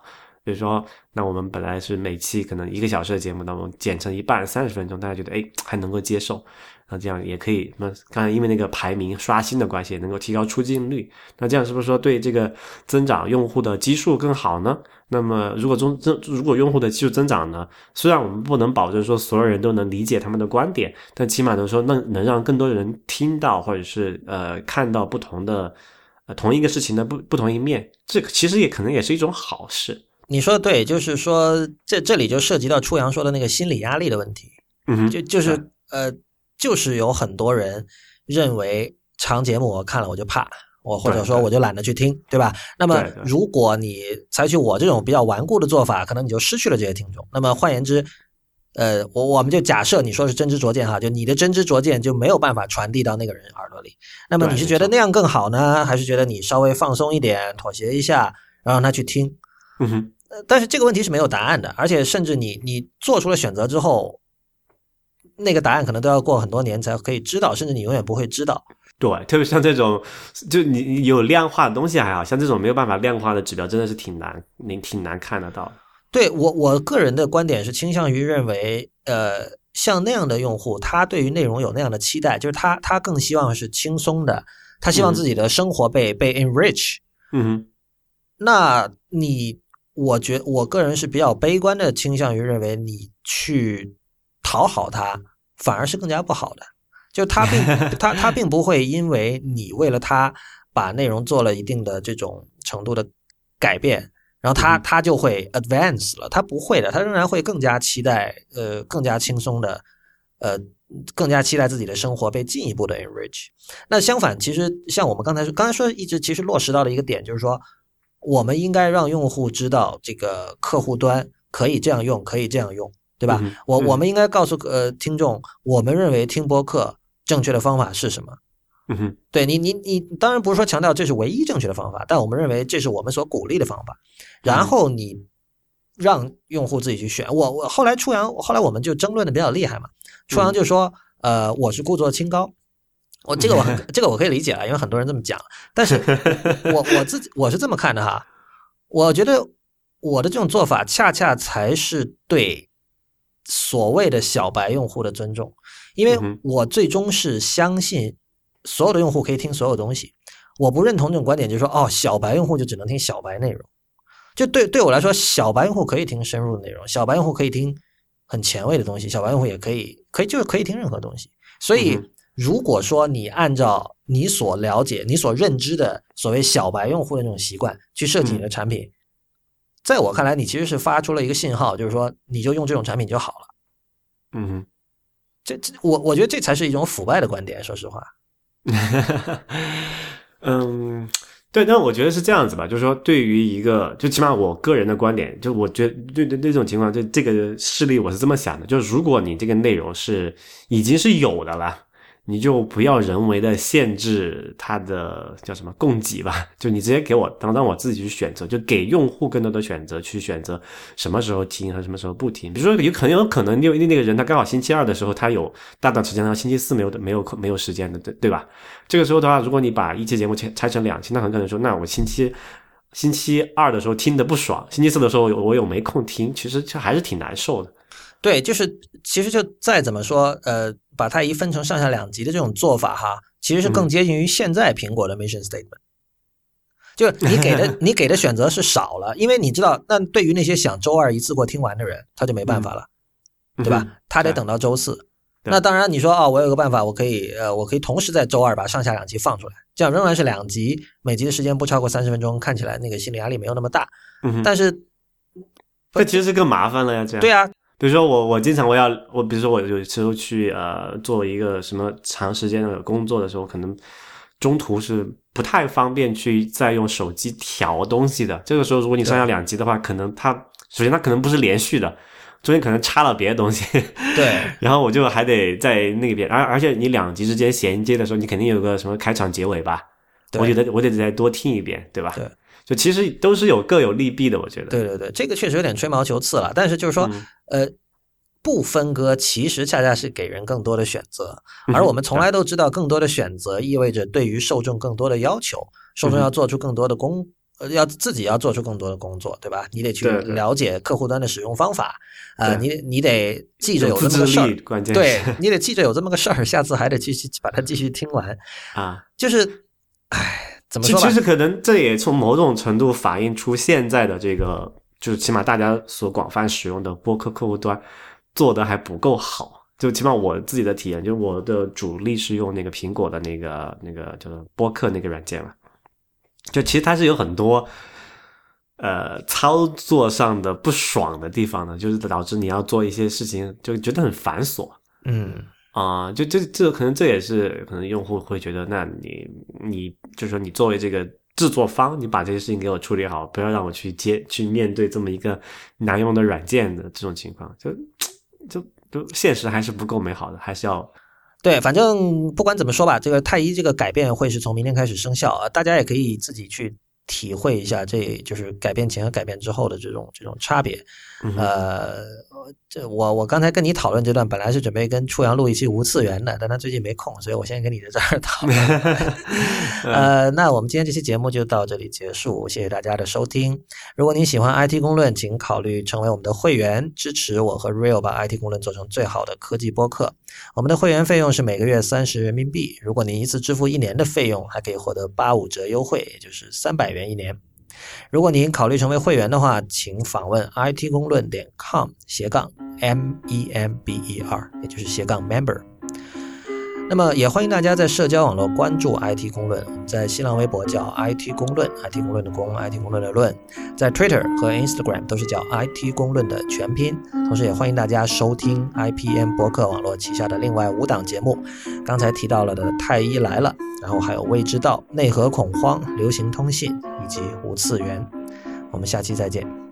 比如说，那我们本来是每期可能一个小时的节目，那么剪成一半三十分钟，大家觉得哎还能够接受。那这样也可以，那刚才因为那个排名刷新的关系，能够提高出镜率。那这样是不是说对这个增长用户的基数更好呢？那么如果中增如果用户的基数增长呢？虽然我们不能保证说所有人都能理解他们的观点，但起码能说能能让更多人听到或者是呃看到不同的呃同一个事情的不不同一面，这个其实也可能也是一种好事。你说的对，就是说这这里就涉及到初阳说的那个心理压力的问题。嗯，就就是呃。就是有很多人认为长节目我看了我就怕我或者说我就懒得去听，对吧？那么如果你采取我这种比较顽固的做法，可能你就失去了这些听众。那么换言之，呃，我我们就假设你说是真知灼见哈，就你的真知灼见就没有办法传递到那个人耳朵里。那么你是觉得那样更好呢，还是觉得你稍微放松一点，妥协一下，然后让他去听？嗯哼。但是这个问题是没有答案的，而且甚至你你做出了选择之后。那个答案可能都要过很多年才可以知道，甚至你永远不会知道。对，特别像这种，就你有量化的东西还好像这种没有办法量化的指标，真的是挺难，你挺难看得到。对我我个人的观点是倾向于认为，呃，像那样的用户，他对于内容有那样的期待，就是他他更希望是轻松的，他希望自己的生活被被 enrich。嗯哼，那你我觉我个人是比较悲观的，倾向于认为你去。讨好他反而是更加不好的，就他并 他他并不会因为你为了他把内容做了一定的这种程度的改变，然后他他就会 advance 了，他不会的，他仍然会更加期待呃更加轻松的呃更加期待自己的生活被进一步的 enrich。那相反，其实像我们刚才说刚才说一直其实落实到了一个点，就是说我们应该让用户知道这个客户端可以这样用，可以这样用。对吧？我我们应该告诉呃听众，我们认为听播客正确的方法是什么？嗯哼，对你你你当然不是说强调这是唯一正确的方法，但我们认为这是我们所鼓励的方法。然后你让用户自己去选。我我后来初阳，后来我们就争论的比较厉害嘛。初阳就说，呃，我是故作清高。我这个我这个我可以理解了，因为很多人这么讲。但是 我我自己我是这么看的哈，我觉得我的这种做法恰恰才是对。所谓的小白用户的尊重，因为我最终是相信所有的用户可以听所有东西。我不认同这种观点，就是说哦，小白用户就只能听小白内容。就对对我来说，小白用户可以听深入的内容，小白用户可以听很前卫的东西，小白用户也可以可以就是可以听任何东西。所以，如果说你按照你所了解、你所认知的所谓小白用户的那种习惯去设计你的产品。在我看来，你其实是发出了一个信号，就是说，你就用这种产品就好了。嗯，这这，我我觉得这才是一种腐败的观点。说实话，嗯，对，但我觉得是这样子吧，就是说，对于一个，就起码我个人的观点，就我觉得对对那种情况，就这个事例，我是这么想的，就是如果你这个内容是已经是有的了。你就不要人为的限制它的叫什么供给吧，就你直接给我当让我自己去选择，就给用户更多的选择去选择什么时候听和什么时候不听。比如说有很有可能因为那个人他刚好星期二的时候他有大段时间，然后星期四没有没有没有时间的，对对吧？这个时候的话，如果你把一期节目拆拆成两期，那很可能说，那我星期星期二的时候听的不爽，星期四的时候我有没空听，其实就还是挺难受的。对，就是其实就再怎么说，呃，把它一分成上下两级的这种做法哈，其实是更接近于现在苹果的 mission statement。就你给的 你给的选择是少了，因为你知道，那对于那些想周二一次过听完的人，他就没办法了，对吧？他得等到周四。那当然，你说啊，我有个办法，我可以呃，我可以同时在周二把上下两集放出来，这样仍然是两集，每集的时间不超过三十分钟，看起来那个心理压力没有那么大。嗯，但是这其实是更麻烦了呀，这样。对啊，比如说我我经常我要我比如说我有时候去呃做一个什么长时间的工作的时候，可能中途是不太方便去再用手机调东西的。这个时候如果你上下两集的话，可能它首先它可能不是连续的。中间可能插了别的东西，对，然后我就还得在那边，而而且你两集之间衔接的时候，你肯定有个什么开场结尾吧？我觉得我得再多听一遍，对吧？对，就其实都是有各有利弊的，我觉得。对对对，这个确实有点吹毛求疵了，但是就是说，呃，不分割其实恰恰是给人更多的选择，而我们从来都知道，更多的选择意味着对于受众更多的要求，受众要做出更多的工。呃，要自己要做出更多的工作，对吧？你得去了解客户端的使用方法，啊，你你得记着有这么个事儿，关键对你得记着有这么个事儿，下次还得继续把它继续听完 啊。就是，唉，怎么说？其实可能这也从某种程度反映出现在的这个，就是起码大家所广泛使用的播客客户端做的还不够好。就起码我自己的体验，就是我的主力是用那个苹果的那个那个叫做播客那个软件嘛。就其实它是有很多，呃，操作上的不爽的地方的，就是导致你要做一些事情就觉得很繁琐。嗯啊，就这这可能这也是可能用户会觉得，那你你就是说你作为这个制作方，你把这些事情给我处理好，不要让我去接去面对这么一个难用的软件的这种情况，就就就现实还是不够美好的，还是要。对，反正不管怎么说吧，这个太医这个改变会是从明天开始生效啊，大家也可以自己去。体会一下，这就是改变前和改变之后的这种这种差别。呃，这我我刚才跟你讨论这段，本来是准备跟初阳录一期无次元的，但他最近没空，所以我先跟你在这儿讨论。呃，那我们今天这期节目就到这里结束，谢谢大家的收听。如果您喜欢 IT 公论，请考虑成为我们的会员，支持我和 Real 把 IT 公论做成最好的科技播客。我们的会员费用是每个月三十人民币，如果您一次支付一年的费用，还可以获得八五折优惠，也就是三百元一年。如果您考虑成为会员的话，请访问 it 公论点 com 斜杠 m e m b e r，也就是斜杠 member。那么也欢迎大家在社交网络关注 IT 公论，在新浪微博叫 IT 公论，IT 公论的公，IT 公论的论，在 Twitter 和 Instagram 都是叫 IT 公论的全拼。同时也欢迎大家收听 IPM 博客网络旗下的另外五档节目，刚才提到了的《太医来了》，然后还有《未知道》《内核恐慌》《流行通信》以及《无次元》。我们下期再见。